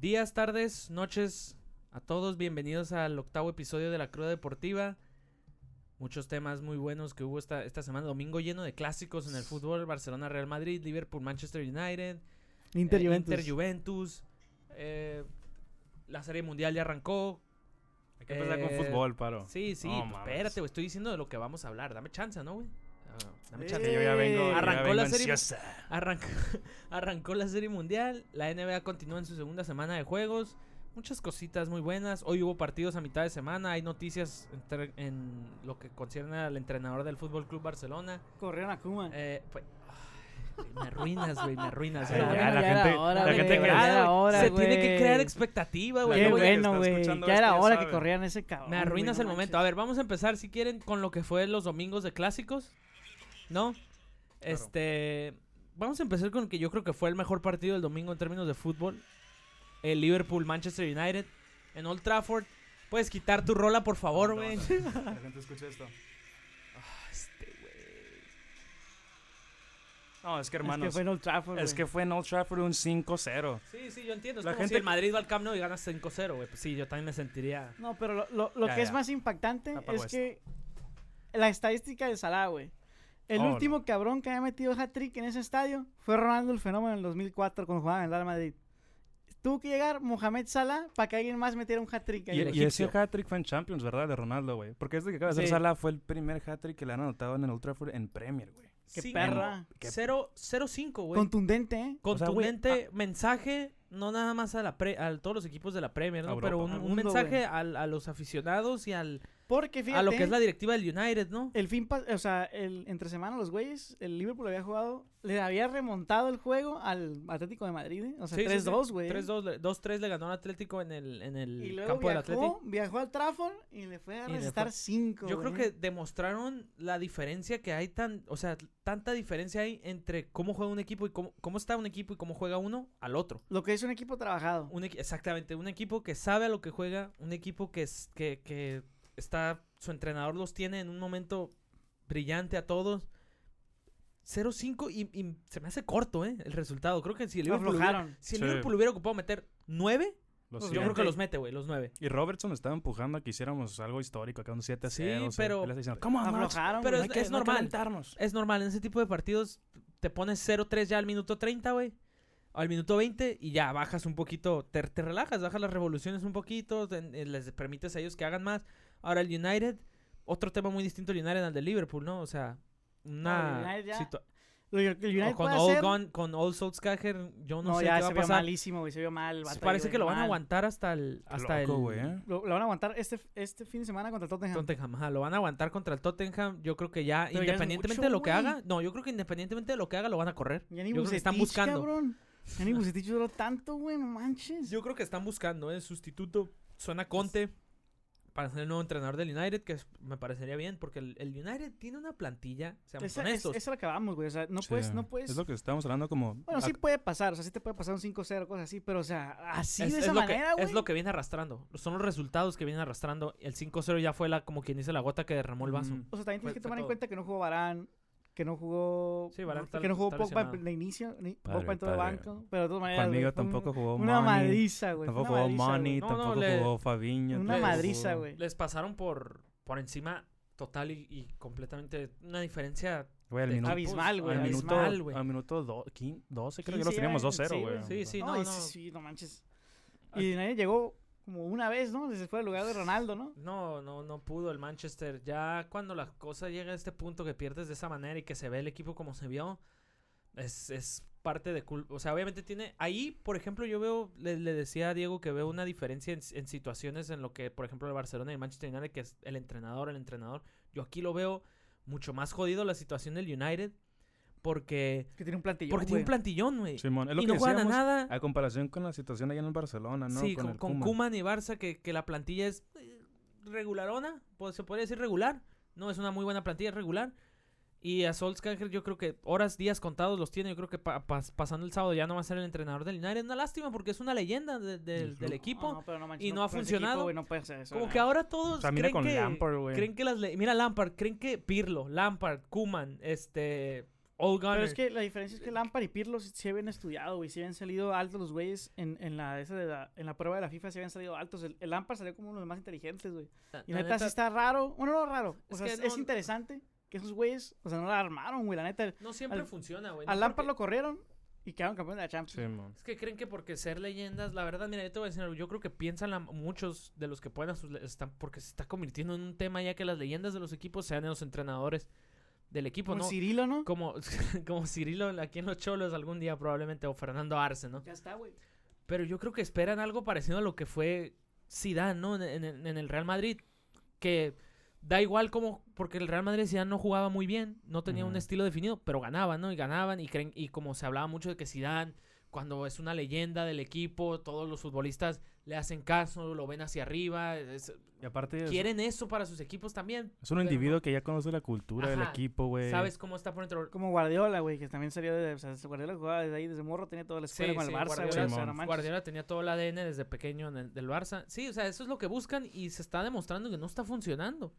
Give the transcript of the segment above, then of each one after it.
Días, tardes, noches a todos, bienvenidos al octavo episodio de la Cruda Deportiva. Muchos temas muy buenos que hubo esta, esta semana. Domingo lleno de clásicos en el fútbol. Barcelona, Real Madrid, Liverpool, Manchester United. Inter eh, Juventus. Inter Juventus. eh, la Serie Mundial ya arrancó. Hay que empezar con Eh, fútbol, paro. Sí, sí, No pues, espérate, güey, estoy diciendo de lo que vamos a hablar. Dame chance, ¿no, güey? Dame Eh, chance. Yo ya vengo. yo ya Arrancó vengo la serie- ansiosa. Arrancó, arrancó la serie mundial. La NBA continúa en su segunda semana de juegos. Muchas cositas muy buenas. Hoy hubo partidos a mitad de semana. Hay noticias entre- en lo que concierne al entrenador del Fútbol Club Barcelona. Corrieron a Kuma. Eh, pues, me arruinas, güey, me arruinas. Ay, ya, la ya gente- hora, la gente que- ya hora, Se tiene que crear expectativa, güey. Qué bueno, güey. Ya era hora que corrieran ese cabrón. Me arruinas güey, el no momento. A ver, vamos a empezar, si quieren, con lo que fue los domingos de clásicos. ¿No? Este. Vamos a empezar con el que yo creo que fue el mejor partido del domingo en términos de fútbol. El Liverpool-Manchester United en Old Trafford. Puedes quitar tu rola, por favor, No, güey. no, La gente escucha esto. Ah, este, güey. No, es que Es hermanos. que fue en Old Trafford, Es que fue en Old Trafford un 5-0. Sí, sí, yo entiendo. Es La como si gente- el Madrid va al Camp Nou y gana 5-0, güey. Pues sí, yo también me sentiría... No, pero lo, lo- lo Ya, que es más impactante Apago es esto. que la estadística de Salah, güey. El Oh, último cabrón que había metido hat-trick en ese estadio fue Ronaldo el Fenómeno en el 2004 cuando jugaba en el Real Madrid. Tuvo que llegar Mohamed Salah para que alguien más metiera un hat-trick. Y, y ese hat-trick fue en Champions, ¿verdad? De Ronaldo, güey. Porque este que acaba de hacer Sí. Salah fue el primer hat-trick que le han anotado en el Old Trafford en Premier, güey. Qué Sí, perra. Qué- 0-5, güey. Contundente, ¿eh? O sea, güey, contundente mensaje, no nada más a la pre- a todos los equipos de la Premier, ¿no? Pero un, Al un mundo, mensaje a los aficionados y al, Porque fíjate. a lo que es la directiva del United, ¿no? El fin, o sea, el, entre semana los güeyes, el Liverpool había jugado, le había remontado el juego al Atlético de Madrid, ¿eh? o sea, Sí, sí, sí. 3-2, güey. 3-2, le- 2-3 le ganó al Atlético en el, en el Y luego campo del Atlético. viajó, viajó al Trafford y le fue a restar fue- 5. Yo creo que demostraron la diferencia que hay tan, o sea, tanta diferencia hay entre cómo juega un equipo y cómo, cómo está un equipo y cómo juega uno al otro. Lo que es un equipo trabajado. Un exactamente, un equipo que sabe a lo que juega, un equipo que, es, que, que está, su entrenador los tiene en un momento brillante a todos. 0-5 y, y se me hace corto, ¿eh? El resultado. Creo que si el Liverpool, hubiera, si el Sí. Liverpool hubiera ocupado meter 9, Lo Pues yo creo que los mete, güey, los 9. Y Robertson estaba empujando a que hiciéramos algo histórico, acá un 7 a Sí, 0. o sea, pero- diciendo, ¿Cómo Aflojaron, pero es- es normal. calentarnos. Es normal, en ese tipo de partidos te pones 0-3 ya al minuto 30, güey. Al minuto 20 y ya bajas un poquito, te, te relajas, bajas las revoluciones un poquito, te- eh, les permites a ellos que hagan más. Ahora el United, otro tema muy distinto el United al de Liverpool, ¿no? O sea, una el United ya- situa- Lo que el United o con puede Old hacer- Gun- con Old Solskjaer, yo no, No, sé ya qué va se a vio pasar. malísimo, güey. Se vio mal. Parece que lo van a aguantar hasta el hasta Loco, el güey, ¿eh? Lo, lo van a aguantar este, este fin de semana contra el Tottenham. Tottenham, ajá, lo van a aguantar contra el Tottenham. Yo creo que ya, Pero ya es independientemente mucho, de lo que haga, no, yo creo que independientemente de lo que haga, lo van a correr. Ya ni Yo creo que están buscando. cabrón. Ya ni Bucetich duró tanto, güey. No manches. Yo creo que están buscando, ¿eh? Sustituto. Suena Conte para ser el nuevo entrenador del United, que es- me parecería bien, porque el, el United tiene una plantilla, seamos Esa, es, honestos. esa es la que vamos, güey. O sea, no Sí. puedes, no puedes. Es lo que estábamos hablando como... Bueno, sí puede pasar. O sea, sí te puede pasar un 5-0, cosas así. Pero, o sea, así Es- de es esa lo que- manera, güey. Es lo que viene arrastrando. Son los resultados que vienen arrastrando. El 5-0 ya fue la, como quien dice, la gota que derramó el vaso. Mm. O sea, también Fue- tienes que tomar en todo. cuenta que no jugó Barán, que no jugó. Sí, que no jugó Pogba de inicio, ni Padre, Pogba entró de banco. Pero de todas maneras. Conmigo tampoco jugó Una Money, madriza, güey. Tampoco jugó madriza, Money. No, no, tampoco le- jugó Fabiño. Una tampoco madriza, güey. Les pasaron por, por encima total y, y completamente una diferencia. Güey, al de minuto... Abismal, güey. Al minuto, abismal, güey. al minuto do- quin- 12, creo que 15 los teníamos ya, 2-0, sí, güey. Sí, sí, no, no, no. sí, sí, no manches. Y nadie llegó como una vez, ¿no? Desde fuera del lugar de Ronaldo, ¿no? No, no, no pudo el Manchester. Ya cuando la cosa llega a este punto que pierdes de esa manera y que se ve el equipo como se vio, es, es parte de culpa. O sea, obviamente tiene. Ahí, por ejemplo, yo veo, le, le decía a Diego que veo una diferencia en, en situaciones en lo que, por ejemplo, el Barcelona y el Manchester United, que es el entrenador, el entrenador. Yo aquí lo veo mucho más jodido la situación del United. Porque, Que tiene un plantillón, porque tiene un plantillón, güey. Simón, es lo Y que no juegan a nada. a comparación con la situación allá en el Barcelona, ¿no? Sí, con, el con. Kuman y Barça, que, que la plantilla es eh, regularona, pues se podría decir regular. No es una muy buena plantilla, es regular. Y a Solskjaer yo creo que horas, días contados los tiene. Yo creo que pa- pas- pasando el sábado ya no va a ser el entrenador del United. Una lástima porque es una leyenda de- del- Del del club. equipo. No, pero no manches, y no ha ese funcionado. equipo, güey, no puede hacer eso, Como que ahora todos O sea, mira creen con que... Lampard. Creen que las... Mira Lampard, creen que Pirlo, Lampard, Kuman, este... Pero es que la diferencia es que Lampard y Pirlo sí sí habían estudiado, güey. Sí habían salido altos los güeyes en, en, la, esa de la, en la prueba de la FIFA. Sí habían salido altos. El, el Lampard salió como uno de los más inteligentes, güey. Y la neta, sí está raro. Bueno, no raro. O Es sea, que es, no- es interesante que esos güeyes, o sea, no la armaron, güey. La neta, No siempre al- funciona, güey. a no Lampard porque- lo corrieron y quedaron campeones de la Champions. Sí, man. Es que creen que porque ser leyendas, la verdad, mira, yo te voy a decir algo. Yo creo que piensan la- muchos de los que pueden, a sus le- están, porque se está convirtiendo en un tema ya que las leyendas de los equipos sean los entrenadores del equipo, Como ¿no? Cirilo, ¿no? Como, como Cirilo aquí en los Cholos algún día probablemente, o Fernando Arce, ¿no? Ya está, güey. Pero yo creo que esperan algo parecido a lo que fue Zidane, ¿no? En, en- en el Real Madrid. Que da igual como, porque el Real Madrid Zidane no jugaba muy bien, no tenía un estilo definido, pero ganaban, ¿no? Y ganaban, y, creen, y como se hablaba mucho de que Zidane, cuando es una leyenda del equipo, todos los futbolistas le hacen caso, lo ven hacia arriba, es- Y aparte es, quieren eso para sus equipos también. es un pero individuo que ya conoce la cultura del equipo, güey. ¿Sabes cómo está por dentro? Como Guardiola, güey, que también salió de. O sea, Guardiola jugaba desde ahí, desde morro, tenía toda la escuela Sí, con sí, el Barça. Guardiola- O sea. Guardiola tenía todo el ADN desde pequeño en el- del Barça. Sí, o sea, eso es lo que buscan y se está demostrando que no está funcionando.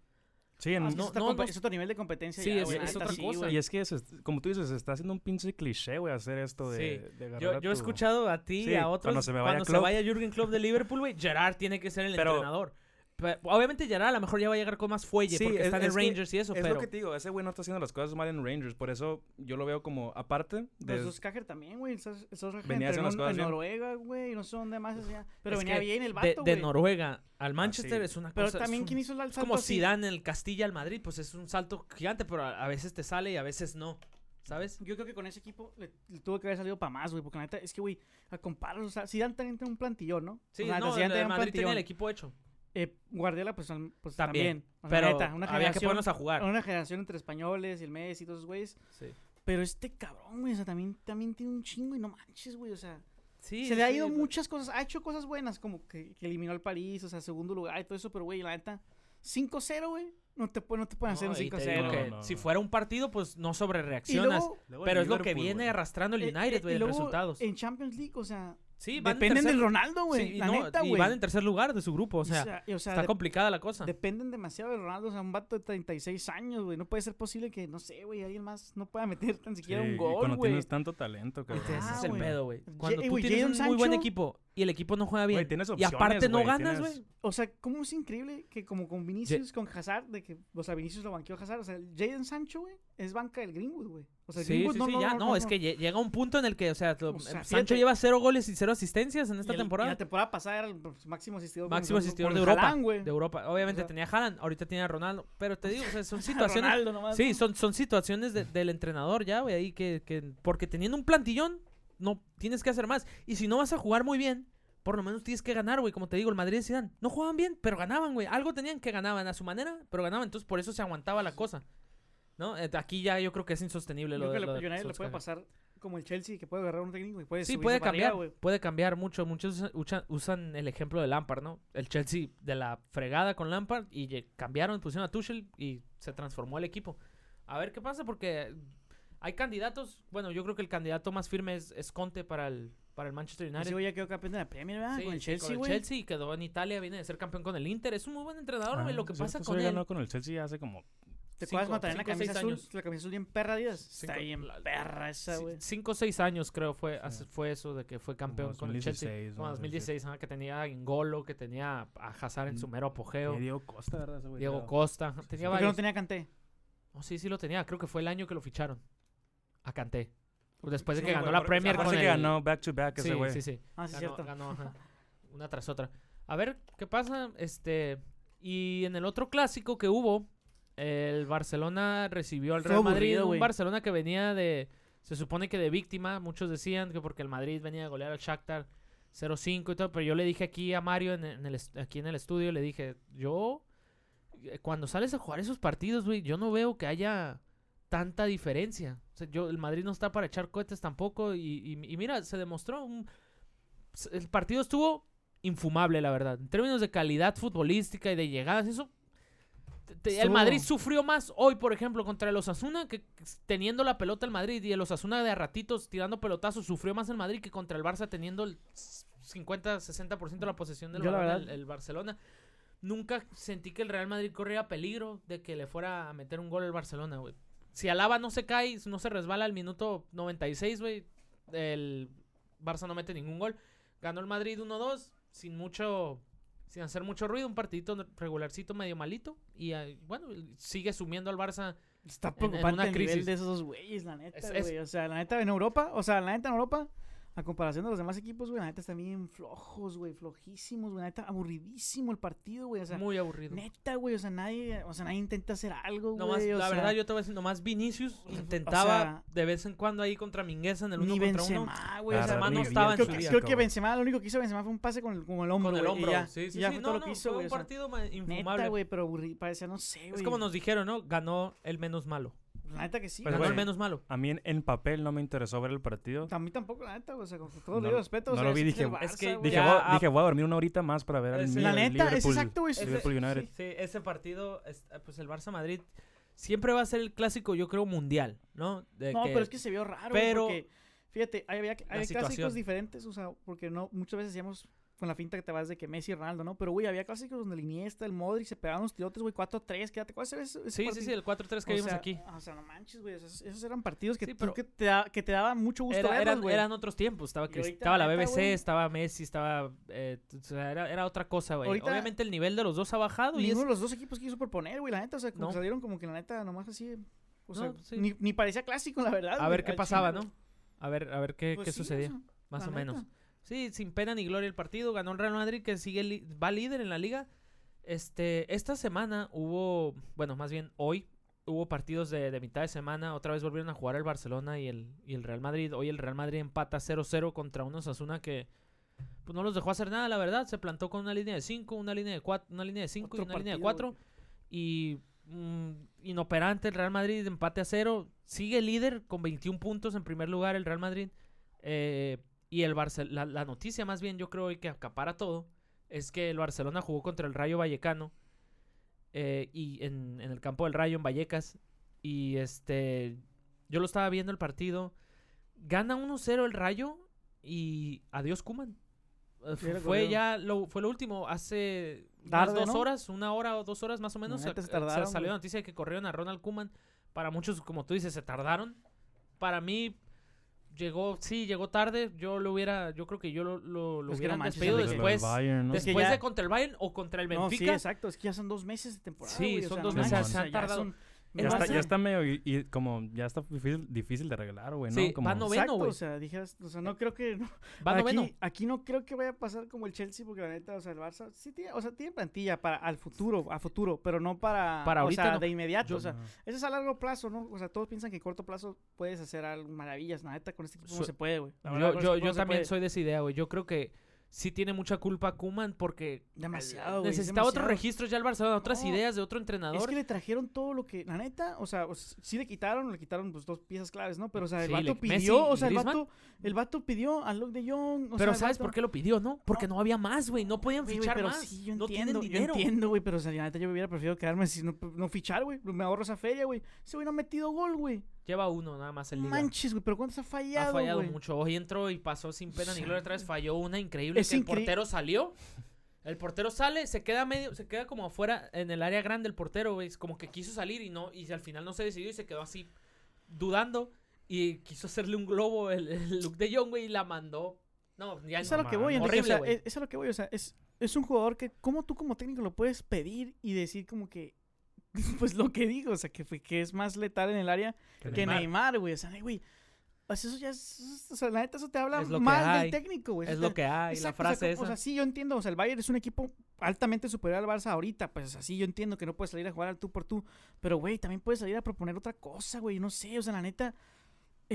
Sí, en- Ah, no- es no- es otro nivel de competencia. Sí, ya, es- otra sí, cosa. y es que, se- como tú dices, se está haciendo un pinche cliché, güey, hacer esto de, Sí. de agarrar Yo, yo he escuchado a ti y Sí, a otros cuando se me vaya cuando se Klopp. vaya Jürgen Klopp de Liverpool, güey, Gerard tiene que ser el Pero- entrenador. Pero, obviamente Gerard a lo mejor ya va a llegar con más fuelle Sí, porque es- está en el es que- Rangers y eso, Es pero lo que te digo, ese güey no está haciendo las cosas mal en Rangers, por eso yo lo veo como, aparte de... Los dos Cajer también, güey. Cajer Venía haciendo las en, cosas en bien. Noruega, güey. No sé dónde más hacía. Pero Es venía bien el vato, de. Noruega al Manchester sí. es una Pero cosa. es también, un- ¿quién hizo el es salto como así? Zidane en el Castilla al Madrid, pues es un salto gigante, pero a, a veces te sale y a veces no, ¿sabes? Yo creo que con ese equipo le, le tuvo que haber salido para más, güey. Porque la neta, es que, güey, a comparar, o sea, Zidane también tiene un plantillón, ¿no? Sí, o sea, no, Zidane el, el un Madrid tenía el equipo hecho. Eh, Guardiola, pues, pues También, también. Pero neta, una había que ponernos a jugar. una generación entre españoles y el Messi y todos esos güeyes. Sí, Pero este cabrón, güey, o sea, también, también tiene un chingo y no manches, güey, o sea. Sí, se le ha sí, ido lo- muchas cosas, ha hecho cosas buenas, como que, que eliminó al París, o sea, segundo lugar y todo eso, pero, güey, la neta, 5-0, güey, no te, no te pueden hacer No, un y te 5-0. digo No, no, si fuera un partido, pues no sobre Y reaccionas. luego, Luego Pero el es lo que viene güey. arrastrando el eh, United, eh, güey, en luego resultados. En Champions League, o sea, Sí, van en dependen tercer- del Ronaldo, güey, Sí, la no, neta, y van en tercer lugar de su grupo, o sea, y, o sea, está de- complicada la cosa. dependen demasiado de Ronaldo, o sea, un vato de 36 años, güey, no puede ser posible que, no sé, güey, alguien más no pueda meter tan siquiera Sí, un gol, cuando güey. tienes tanto talento, cabrón. Ese Ah, es el güey. pedo, güey. Cuando eh, tú tienes Jadon un muy buen equipo y el equipo no juega bien, tienes y aparte no güey, ganas, tienes- güey. O sea, cómo es increíble que como con Vinicius, con Hazard, de que, o sea, Vinicius lo banqueó a Hazard, o sea, Jaden Sancho, güey, es banca del Greenwood, güey. O sea, el Sí, sí, no, sí, no, ya, no, es que lle- llega un punto en el que, o sea, lo- O sea, Sancho lleva cero goles y cero asistencias en esta Y el- y temporada. la temporada pasada era el pues, máximo asistidor. Máximo asistidor de Europa. De Europa. Obviamente O sea- tenía Haaland, ahorita tiene a Ronaldo, pero te digo, o sea, son situaciones Ronaldo nomás, Sí, son, son situaciones de- del entrenador ya, güey, ahí que, que... Porque teniendo un plantillón, no tienes que hacer más. Y si no vas a jugar muy bien, por lo menos tienes que ganar, güey. Como te digo, el Madrid y Zidane no jugaban bien, pero ganaban, güey. Algo tenían que ganaban a su manera, pero ganaban. Entonces, por eso se aguantaba la cosa. ¿No? Eh, Aquí ya yo creo que es insostenible Yo lo creo de, que lo le- de United le puede pasar como el Chelsea, que puede agarrar un técnico y puede Sí, puede cambiar, güey. puede cambiar mucho. Muchos usan, usan el ejemplo de Lampard, ¿no? El Chelsea de la fregada con Lampard y cambiaron, pusieron a Tuchel y se transformó el equipo. A ver qué pasa porque hay candidatos. Bueno, yo creo que el candidato más firme es, es Conte para el, para el Manchester United. Güey ya quedó campeón de la Premier, ¿verdad? Sí, con el sí, Chelsea, con güey. el Chelsea y quedó en Italia, viene de ser campeón con el Inter. Es un muy buen entrenador, Ah, güey. Lo que pasa con él. ganó con el Chelsea hace como... ¿Te cinco- acuerdas cuando traían la cinco o seis camisa azul? años. La camisa azul bien perra, Díaz. Está bien la- perra esa, Sí, güey. Cinco o seis años creo fue, hace- fue eso de que fue campeón Como con el Chelsea. 2016, Como ¿no? 2016, ajá, que tenía a Ingolo, que tenía a Hazard en su Mm, mero apogeo. Eh, Diego Costa, ¿verdad? Güey, Diego. Costa. Tenía ¿Por qué no tenía Kanté? Oh, sí, sí lo tenía. Creo que fue el año que lo ficharon. A Kanté. Después de Sí, que ganó güey, la Premier con que el... ganó back to back ese sí, güey. sí, sí. Ah, sí, Ganó, cierto. ganó, ajá, una tras otra. A ver, ¿qué pasa? Este... Y en el otro clásico que hubo, el Barcelona recibió al Fue Real Madrid. aburrido, Un. Barcelona que venía de... Se supone que de víctima. Muchos decían que porque el Madrid venía a golear al Shakhtar 0-5 y todo. Pero yo le dije aquí a Mario, en, en el, aquí en el estudio, le dije, yo... eh, Cuando sales a jugar esos partidos, güey, yo no veo que haya tanta diferencia. O sea, yo, el Madrid no está para echar cohetes tampoco. Y, y- y mira, se demostró. un- el partido estuvo infumable, la verdad. En términos de calidad futbolística y de llegadas, eso. El Madrid sufrió más hoy, por ejemplo, contra el Osasuna, que teniendo la pelota el Madrid y el Osasuna de a ratitos tirando pelotazos, sufrió más el Madrid que contra el Barça teniendo el 50-60% de la posesión del balón el Barcelona. Nunca sentí que el Real Madrid corría peligro de que le fuera a meter un gol el Barcelona, güey. si Alaba no se cae, no se resbala al minuto 96, güey, el Barça no mete ningún gol. Ganó el Madrid 1-2 sin mucho sin hacer mucho ruido, un partidito regularcito medio malito y ah, bueno, sigue sumiendo al Barça Está en preocupante una el nivel crisis. de esos güeyes, la neta, Es- es- güey. O sea, la neta en Europa, o sea, la neta en Europa, a comparación de los demás equipos, güey, la neta están bien flojos, güey, flojísimos, güey. La neta, aburridísimo el partido, güey. O sea, muy aburrido. neta, güey, o sea, nadie, o sea, nadie intenta hacer algo, Nomás, güey. o la sea, verdad, yo te voy a decir, nomás Vinicius o intentaba sea, de vez en cuando ahí contra Mingueza en el uno ni contra uno. Benzema, güey. o sea, no estaba en creo, su que- día. creo que Benzema, lo único que hizo Benzema fue un pase con el, con el hombro, Con el y hombro. ya, sí, sí, ya sí. fue No, todo lo no, que hizo, güey. un o partido ma- infumable. Neta, güey, pero aburri- parecía, no sé, güey. es como nos dijeron, ¿no? Ganó el menos malo. La neta que sí. Pues, Ganó el menos malo. A mí en, en papel no me interesó ver el partido. A mí tampoco, la neta, güey, o sea, con todo No- el respeto. o no sea, lo vi, es dije, el es que güey. Dije, Ya, voy, ah, dije, voy a dormir una horita más para ver al Es- La neta, es Liverpool- exacto, güey. Liverpool United. Sí, ese partido, es- pues el Barça Madrid siempre va a ser el clásico, yo creo, mundial, ¿no? De No, que- pero es que se vio raro, pero- porque, fíjate, había, había situación. clásicos diferentes, o sea, porque no, muchas veces hacíamos con la finta que te vas de que Messi y Ronaldo, ¿no? Pero, güey, había clásicos donde el Iniesta, el Modric se pegaban unos tirotes, güey, 4-3, quédate, ¿cuál es ese, Sí, sí, partido? sí, el 4-3 que O vimos sea, aquí. O sea, no manches, güey, esos, esos eran partidos que, Sí, pero- que, te da- que te daban mucho gusto Era- verlos, eran, güey. eran otros tiempos. Estaba, ahorita, estaba la BBC, estaba Messi, estaba. eh, o sea, era, era otra cosa, güey. Obviamente el nivel de los dos ha bajado y es. Ninguno de los dos equipos quiso proponer, güey, la neta, o sea, como No. que salieron como que la neta nomás así, o sea, No, sí. ni, ni parecía clásico, la verdad. A ver qué pasaba, ¿no? A ver, a ver qué, Pues qué sí, sucedía. más o menos. neta. Sí, sin pena ni gloria el partido. Ganó el Real Madrid, que sigue va líder en la liga. Este, esta semana hubo, bueno, más bien hoy hubo partidos de, de mitad de semana. Otra vez volvieron a jugar el Barcelona y el, y el Real Madrid. Hoy el Real Madrid empata 0-0 contra unos Asuna que pues no los dejó hacer nada, la verdad. Se plantó con una línea de 5, una línea de 4, una línea de 5 y una línea de partido, 4. Y mm, inoperante el Real Madrid, empate a 0. Sigue líder con 21 puntos en primer lugar el Real Madrid. Eh, y el Barcel la, la noticia más bien yo creo hoy que acapara todo es que el Barcelona jugó contra el Rayo Vallecano eh, y en, en el campo del Rayo en Vallecas y este yo lo estaba viendo el partido gana 1-0 el Rayo y adiós Kuman era fue ya lo fue lo último hace Tarde, dos ¿no? horas una hora o dos horas más o menos neta se eh, salió la noticia de que corrieron a Ronald Kuman para muchos como tú dices se tardaron. Para mí llegó sí llegó tarde yo lo hubiera yo creo que yo lo, lo, no manches, despedido después Bayern, ¿no? Es que después ya- de contra el Bayern o contra el No, sí, Benfica exacto, es que ya son dos meses de temporada. Sí, güey, o son sea, dos no meses, se o han tardado. son- Ya está, ya está medio y, y como ya está difícil, difícil de arreglar, güey, ¿no? Sí, como, va noveno, Exacto, güey. o sea, dijeras, o sea, no creo que no, va aquí, noveno aquí no creo que vaya a pasar como el Chelsea porque la neta, o sea, el Barça sí tiene, o sea, tiene plantilla para al futuro, a futuro, pero no para, Para o ahorita sea, no. de inmediato, Yo- o sea, eso es a largo plazo, ¿no? O sea, todos piensan que a corto plazo puedes hacer algo maravillas, la neta con este equipo no se puede, güey. Yo, yo, este yo se también puede. soy de esa idea güey yo creo que sí tiene mucha culpa Kuman porque demasiado, necesitaba otros registros ya el Barcelona otras No, ideas de otro entrenador Es que le trajeron todo lo que, la neta, o sea, o sí le quitaron, le quitaron pues dos piezas claves, ¿no? Pero, o sea, el Sí, vato le- pidió, Messi o sea, el vato, el vato pidió a Luke de Jong, o pero sabes vato- por qué lo pidió no porque no, había más güey no podían fichar pero más sí, yo no entiendo, yo entiendo, güey, pero o sea, la neta yo hubiera preferido quedarme sin no, no fichar, güey. Me ahorro esa feria, güey. Ese güey no ha metido gol, güey. Lleva uno nada más en liga. Manches, güey, pero ¿cuántos ha fallado, ha fallado güey? mucho. Hoy entró y pasó sin pena O ni gloria otra vez. Falló una increíble es que el portero salió. El portero sale se queda medio se queda como afuera en el área grande el portero güey. Como que quiso salir y no y al final no se decidió y se quedó así dudando. Y quiso hacerle un globo el, el look de Jong güey y la mandó. No ya Es a no, lo que voy, mames. Enrique, o sea, Horrible, es, es a lo que voy, o sea, es, es un jugador que, ¿cómo tú como técnico lo puedes pedir y decir como que, pues lo que digo, o sea, que, fue- que es más letal en el área que que Neymar. Güey, o sea, güey, sea, eso ya es, o sea, la neta eso te habla mal del técnico, güey. es lo que hay Exacto, la o sea, frase O sea, sí, yo entiendo. O sea, el Bayern es un equipo altamente superior al Barça ahorita. Pues así, yo entiendo que no puedes salir a jugar al tú por tú. Pero, güey, también puedes salir a proponer otra cosa, güey. No sé, o sea, la neta,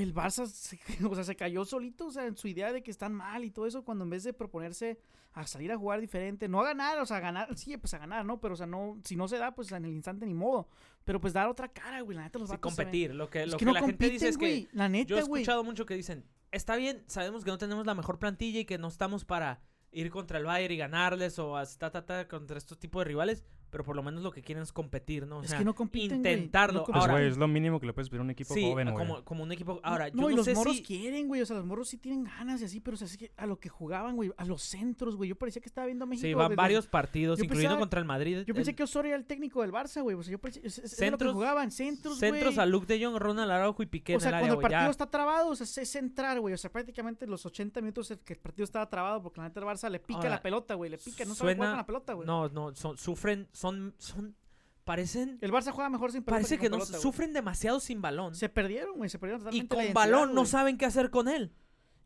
el Barça se, o sea, se cayó solito, o sea, en su idea de que están mal y todo eso, cuando en vez de proponerse a salir a jugar diferente, no a ganar, o sea, a ganar, sí, pues a ganar, ¿no? Pero, o sea, no, si no se da, pues en el instante ni modo. Pero pues dar otra cara, güey. La neta, los Sí, se ven- competir lo que Es lo que, que, no la gente dice es que. La Yo he neta, güey. escuchado mucho que dicen, está bien, sabemos que no tenemos la mejor plantilla y que no estamos para ir contra el Bayern y ganarles o hasta ta, ta, contra estos tipos de rivales, pero por lo menos lo que quieren es competir, ¿no? O Es sea, que no compiten, güey, intentarlo. Pues, güey, es lo mínimo que le puedes pedir a un equipo sí, joven, güey. como, como un equipo. Ahora, no, yo y no los sé morros si. quieren, güey. O sea, los morros sí tienen ganas y así, pero o sea, es que a lo que jugaban, güey, a los centros, güey. Yo parecía que estaba viendo a México. Sí, van desde- varios partidos, yo incluyendo pensaba- contra el Madrid. Yo pensé el- que Osorio era el técnico del Barça, güey. O sea, yo pensé. Es, es- es lo que Centros- jugaban, centros, Centros güey. a Luke de Jong, Ronald Araujo y Piqué O sea, en el cuando área, el güey, partido ya. está trabado, o sea, es centrar, güey. O sea, prácticamente los 80 minutos el que el partido estaba trabado porque la neta el Barça le pica la pelota, güey. Le pica, no sabe jugar con la pelota, güey. No, no, sufren, son, son, parecen, El Barça juega mejor sin pelota parece que no, pelota, sufren demasiado sin balón. Se perdieron, güey. Se perdieron Y totalmente la con balón no saben qué hacer con él.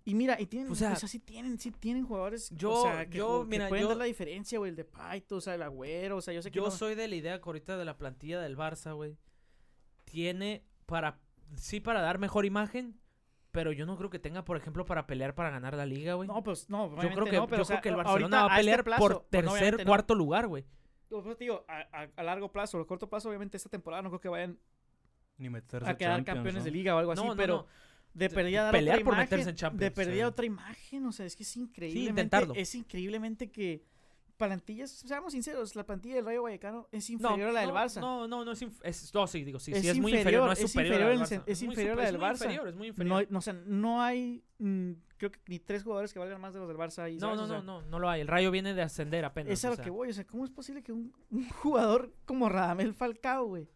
Y mira, y tienen, O o sea, sí tienen, sí tienen jugadores, yo- o sea, que, yo, ju- que mira, pueden yo- dar la diferencia, güey, el de Paito, o sea, el Agüero, o sea, yo sé que Yo no- soy de la idea que ahorita de la plantilla del Barça, güey. Tiene para, sí, para dar mejor imagen, pero yo no creo que tenga, por ejemplo, para pelear para ganar la liga, güey. No, pues, no, yo creo que, no, pero, yo o sea, creo que el Barcelona va a a este pelear plazo, por tercer, no. cuarto lugar, güey. Pues, digo, a, a- a largo plazo, a corto plazo, obviamente esta temporada no creo que vayan Ni meterse a quedar Champions, campeones ¿no? de liga o algo así, No, no, pero no. de perdida dar pelear otra por imagen, meterse en Champions, de perdida sí. otra imagen, o sea, es que es increíble. intentarlo. Es increíblemente que plantillas, seamos sinceros, la plantilla del Rayo Vallecano es No, inferior a la del no, Barça. No, no, no es, es no, sí, digo, sí, Es sí es muy inferior, no es, superior, inferior Barça. es a es del muy Barça. inferior, es muy inferior. hay- no, o sea, no hay, mm, creo que ni tres jugadores que valgan más de los del Barça. ahí, No, no, O sea, no, no, no lo hay. El Rayo viene de ascender apenas. Es a lo sea, que voy, o sea, ¿cómo es posible que un, un jugador como Radamel Falcao, güey?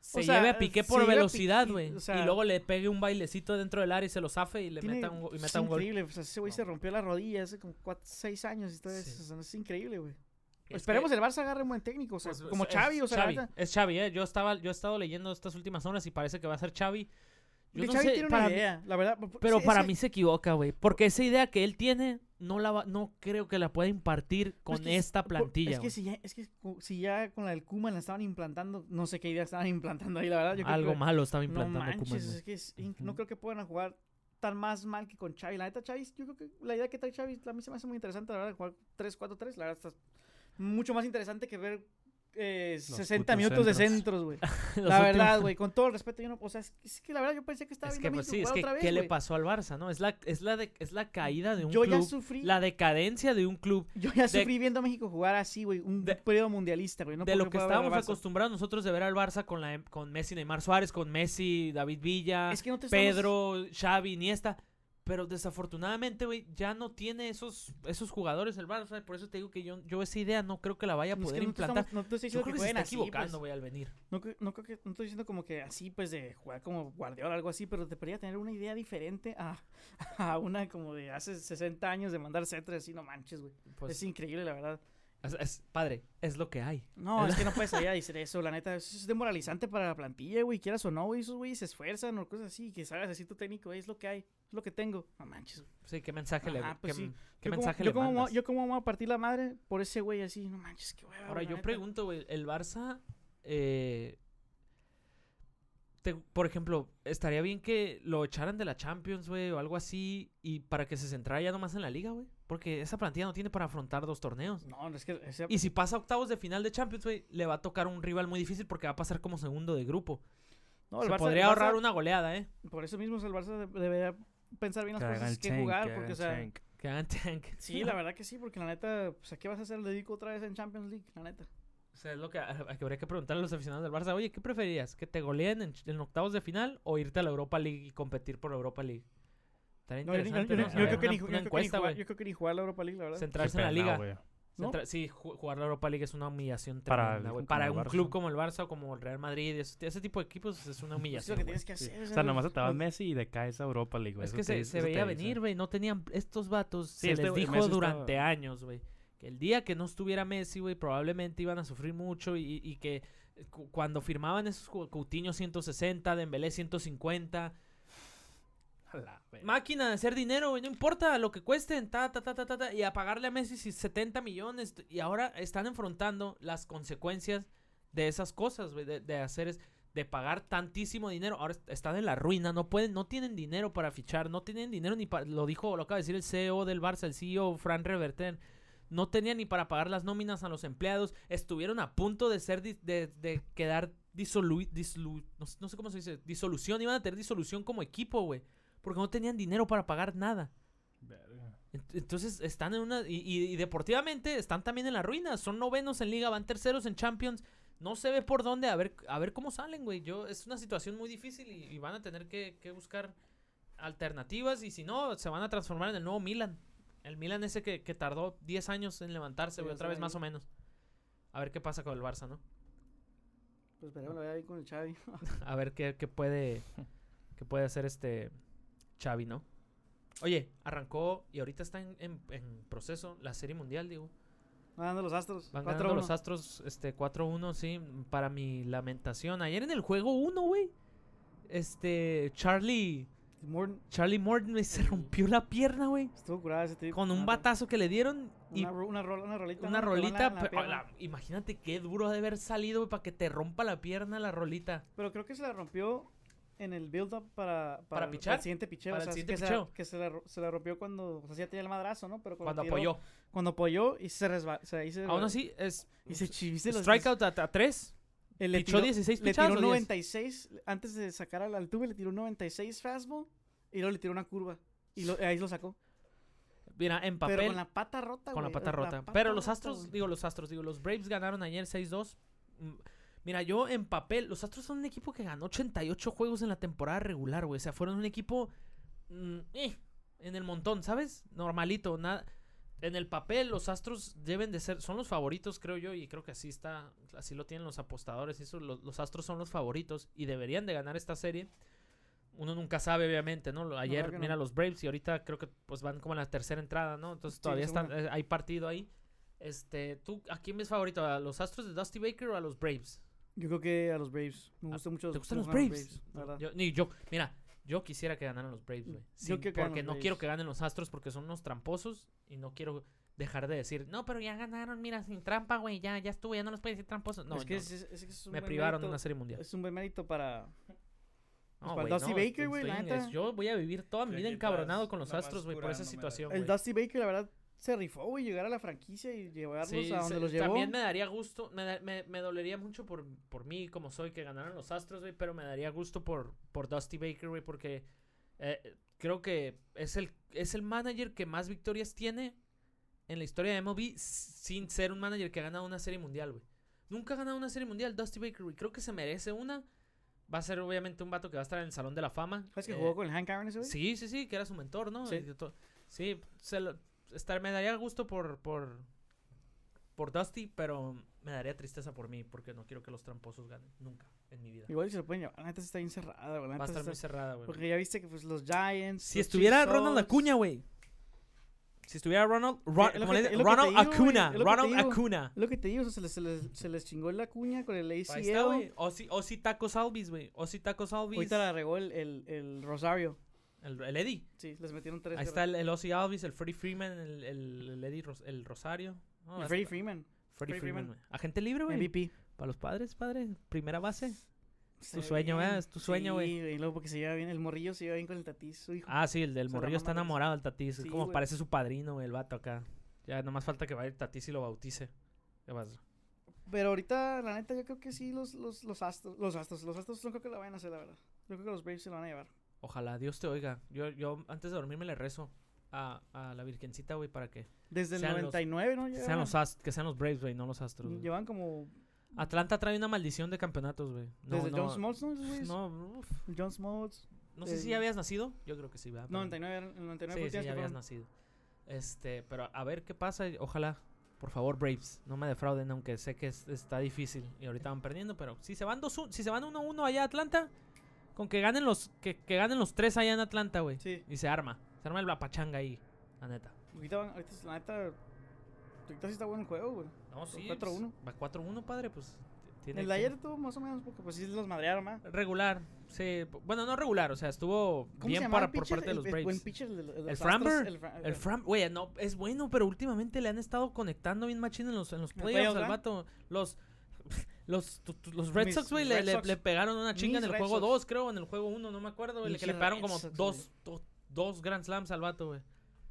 se o sea, lleve a Piqué por velocidad, güey. o sea- y luego le pegue un bailecito dentro del área y se lo zafe y le Tiene- meta un, y es meta un gol. increíble, o sea, ese güey se rompió la rodilla hace como 6 años y todo eso, Sí. o sea, es increíble, güey. Es Esperemos que- el Barça agarre un buen técnico, o sea, pues, como es- Xavi, o sea, Xavi, es Xavi, eh. Yo estaba, yo he estado leyendo estas últimas horas y parece que va a ser Xavi. Yo no sé, tiene para una mí- idea, la verdad. pero sí, para ese- mí se equivoca, güey. Porque esa idea que él tiene, no la va- no creo que la pueda impartir no, con es que- esta plantilla. Es que, si ya, es que si ya con la del Kuman la estaban implantando, no sé qué idea estaban implantando ahí, la verdad. Yo creo Algo que- malo estaba No implantando manches, Koeman, güey. es que es no creo que puedan jugar tan más mal que con Xavi. La neta, Xavi, yo creo que la idea que trae Xavi a mí se me hace muy interesante, la verdad, jugar 3-4-3. La verdad, está mucho más interesante que ver eh, 60 putos minutos de centros. güey. La verdad, güey, con todo el respeto, yo no, o sea, es, es que la verdad yo pensé que estaba Es viendo que, pues sí, es que, otra vez, ¿qué le pasó al Barça, no? Es la, es la, de, es la caída de un Yo ya club, sufrí, la decadencia de un club, yo ya de- sufrí viendo a México jugar así, güey, un de- periodo mundialista, güey. No de lo que estábamos acostumbrados nosotros de ver al Barça con, la, con Messi, Neymar Suárez, con Messi, David Villa, Es que no te estamos- Pedro, Xavi, Iniesta. Pero desafortunadamente, güey, ya no tiene esos, esos jugadores el Barça. Por eso te digo que yo, yo esa idea no creo que la vaya a Es que poder no te implantar. estamos- no te estoy Yo diciendo creo que que se está así, equivocando, pues. al venir. No, no creo que, no estoy diciendo como que así, pues, de jugar como Guardiola o algo así, pero te podría tener una idea diferente a, a una como de hace 60 años de mandar centros así, no manches, güey. Pues, es increíble, la verdad. Es- es- padre, es lo que hay. No, es que no puedes salir a decir eso, la neta. Eso es demoralizante para la plantilla, güey. Quieras o no, güey. Esos güeyes se esfuerzan o cosas así. Que salgas así tu técnico, güey, es lo que hay. Es lo que tengo. No manches, güey. Sí, ¿qué mensaje le Ajá, pues qué, sí. qué Yo como- mensaje yo le como, voy- mandas? yo como voy a partir la madre por ese güey así. No manches, qué Ahora güey, la yo neta. pregunto, güey, el Barça, eh, te- por ejemplo, estaría bien que lo echaran de la Champions, güey, o algo así, y para que se centrara ya nomás en la liga, güey, porque esa plantilla no tiene para afrontar dos torneos. No, es que ese- Y si pasa a octavos de final de Champions, güey, le va a tocar un rival muy difícil porque va a pasar como segundo de grupo. no, el se Barça- podría el Barça- ahorrar una goleada, ¿eh? Por eso mismo el Barça de- debería pensar bien las Que cosas que tank, jugar. que Porque, o sea, tank. Que hagan tank. sí, la verdad que sí. Porque la neta, pues, ¿a qué vas a hacer? Le dedico otra vez en Champions League, la neta. O sea, es lo que, a- a que habría que preguntarle a los aficionados del Barça. Oye, ¿qué preferirías? ¿Que te goleen en, en octavos de final o irte a la Europa League y competir por la Europa League? Estaría No, yo, yo- interesante, yo- ¿no? yo Saber creo que ni, una yo creo que ni encuesta, jugar, güey. yo creo que ni jugar la Europa League, la verdad. Centrarse Qué en la pena, liga. güey. ¿No? Centra- Sí, ju- jugar la Europa League es una humillación Para tremenda, el- Para un Barça. club como el Barça o como el Real Madrid, ese, ese tipo de equipos es una Pues es humillación. lo que tienes que hacer. O sea, nomás te va Messi y decaes a Europa League, güey. Es que te se, se veía venir, güey. No tenían. Estos vatos Sí, se este les dijo durante estaba- años, güey. Que el día que no estuviera Messi, güey, probablemente iban a sufrir mucho y, y que cu- cuando firmaban esos Coutinho 160, Dembélé 150, A máquina de hacer dinero, güey, no importa lo que cuesten, y a pagarle a Messi si 70 millones, y ahora están enfrentando las consecuencias de esas cosas, güey, de, hacer es, de pagar tantísimo dinero, ahora est- están en la ruina, no pueden, no tienen dinero para fichar, no tienen dinero ni para, lo dijo, lo acaba de decir el CEO del Barça, el CEO Fran Reverter, no tenían ni para pagar las nóminas a los empleados, estuvieron a punto de ser, de, de quedar disolu, disolución, iban a tener disolución como equipo, güey. Porque no tenían dinero para pagar nada. Verga. Ent- Entonces están en una. Y, y- y deportivamente están también en la ruina. Son novenos en liga, van terceros en Champions. No se ve por dónde. A ver, a ver cómo salen, güey. Yo, es una situación muy difícil y, y van a tener que, que buscar alternativas. Y si no, se van a transformar en el nuevo Milan. El Milan ese que, que tardó 10 años en levantarse, Sí, güey. Otra vez más o menos. A ver qué pasa con el Barça, ¿no? Pues esperemos la vaya bien con el Xavi. A ver qué, qué puede qué puede hacer este Xavi, ¿no? Oye, arrancó y ahorita está en, en- en proceso la Serie Mundial, digo. Van ganando los Astros. Van 4-1. ganando los Astros este 4-1, sí, para mi lamentación. Ayer en el juego 1, güey. Este Charlie Morton Charlie Morton se rompió la pierna, güey, estuvo curada ese tipo. con un batazo que le dieron y Una, rolita. imagínate qué duro ha de haber salido güey, para que te rompa la pierna la rolita. Pero creo que se la rompió en el build-up para, ¿Para el- pichar? el siguiente picheo. Para o el sea, siguiente que, se picheo. la, que se la, se la rompió cuando. O sea, ya tenía el madrazo, ¿no? Pero Cuando tiró- apoyó. Cuando apoyó y se resbaló. O sea, se. Aún así es Y se chiviste los. strikeout a, a tres. eh, le pichó tiró- 16 Le tiró o 10? 96. Antes de sacar al Altuve, le tiró un 96 fastball. Y luego le tiró una curva. Y lo- ahí lo sacó. Mira, en papel Pero con la pata rota, con la güey, pata rota. pata Pero los Astros, digo los Astros, digo los Braves ganaron ayer 6-2. Mira, yo en papel, los Astros son un equipo que ganó 88 juegos en la temporada regular, güey. O sea, fueron un equipo mm, eh, en el montón, ¿sabes? Normalito, nada. En el papel, los Astros deben de ser, son los favoritos, creo yo, y creo que así está, así lo tienen los apostadores. y Eso, los, los Astros son los favoritos y deberían de ganar esta serie. Uno nunca sabe, obviamente, ¿no? Ayer, no. mira, los Braves y ahorita creo que pues van como en la tercera entrada, ¿no? Entonces todavía están, eh, hay partido ahí. Este, ¿tú a quién ves favorito? ¿A los Astros de Dusty Baker o a los Braves? Yo creo que a los Braves. Me Ah, gusta mucho. ¿Te gustan los Braves? la verdad. Yo, ni yo, mira, yo quisiera que ganaran los Braves, güey. Ganen porque los no quiero Braves. que ganen los Astros porque son unos tramposos y no quiero dejar de decir, no, pero ya ganaron, mira, sin trampa, güey, ya, ya estuvo, ya no los puedes decir tramposos. No, es que no, es, es- es que es un me privaron de una serie mundial. Es un buen mérito para. No, para Dusty no, Baker, güey, la neta. Yo voy a vivir toda mi Sí, vida encabronado con los Astros, güey, por esa situación, El. Dusty Baker, la verdad, se rifó, güey, llegar a la franquicia y llevarlos Sí, a donde se- los llevó. También me daría gusto, me, da- me, me dolería mucho por, por mí como soy que ganaran los Astros, güey, pero me daría gusto por, por Dusty Baker, güey, porque eh, creo que es el, es el manager que más victorias tiene en la historia de MLB sin ser un manager que ha ganado una serie mundial, güey. Nunca ha ganado una serie mundial, Dusty Baker, güey. Creo que se merece una. Va a ser obviamente un vato que va a estar en el Salón de la Fama. ¿Sabes que Eh, jugó con el Hank Aaron ese, güey? Sí, sí, sí, que era su mentor, ¿no? Sí. Sí, se lo- estar, me daría gusto por, por, por Dusty, pero me daría tristeza por mí, porque no quiero que los tramposos ganen, nunca, en mi vida. Igual si se lo pueden llevar. La neta está bien cerrada, güey. Va a estar muy cerrada, güey. Porque ya viste que pues los Giants. Si los estuviera Chiefs Ronald Acuña, güey. Si estuviera Ronald, Ronald digo, Acuna, Ronald digo. Acuna. Lo que te digo, o sea, se les, se les, se les chingó la cuña con el ACL. O si, o si Tacos Alvis, güey. O si Tacos Alvis. Ahorita la regó el, el, el Rosario. El, el Eddie. Sí, les metieron tres. Ahí está el, el Ozzy Alvis, el Freddie Freeman, el, el, el Eddie Ros- el Rosario. No, hasta- Freddie Freeman. Freddie Freeman, Freeman. güey. Agente libre, güey. MVP. Para los padres, padre. Primera base. Se ve sueño. ¿verdad? Es tu sueño, güey. Sí, güey. y luego porque se lleva bien. El morrillo se lleva bien con el su hijo. Ah, sí, el del morrillo está enamorado del Tatis. es como güey. parece su padrino, güey, el vato acá. Ya nomás falta que vaya el Tatis y lo bautice. ¿Qué pasa? Pero ahorita, la neta, yo creo que sí, los, los, los astros. Los astros. Los astros no creo que la vayan a hacer, la verdad. Yo creo que los Braves se lo van a llevar. Ojalá Dios te oiga. Yo, yo antes de dormirme le rezo a, a la Virgencita, güey, para que Desde el Sean los- 99, ¿no? sean los Ast- que sean los Braves, güey, no los Astros. llevan como. Atlanta trae una maldición de campeonatos, güey. No, desde no, John Smoltz, ¿no? No, uf, John Smoltz. no sé si ya habías nacido. Yo creo que sí, ¿verdad? Pero- 99, eran- el 99 Sí, sí, ya habías fueron. nacido. Este, pero a ver qué pasa. Ojalá, por favor, Braves, no me defrauden, aunque sé que es- está difícil y ahorita van perdiendo. Pero si se van 2 si se van 1-1 allá a Atlanta, con que ganen los que, que ganen los tres allá en Atlanta, güey. Sí. Y se arma. Se arma el lapachanga ahí, la neta. Ahorita, van- ahorita, la neta. Ahorita sí está bueno el juego, güey. No, sí. 4-1. pues, Va 4-1, padre, pues. tiene El de ayer estuvo más o menos porque pues sí los madrearon, ¿ma? Regular, sí. Bueno, no regular, o sea, estuvo ¿Cómo se bien para, el por parte de El- los el Braves. buen pitcher los ¿El Astros, Framber? el Fra- El Fram, güey, no, es bueno, pero últimamente le han estado conectando bien machín en los, en los playoffs al vato. Los, los, tu- tu- los Red Mis- Sox, güey, le, le- pegaron una chinga en el Red juego Sox. 2, creo, en el juego 1, no me acuerdo, güey. le- Que le pegaron Red como Sox, dos, do- dos Grand Slams al vato, güey.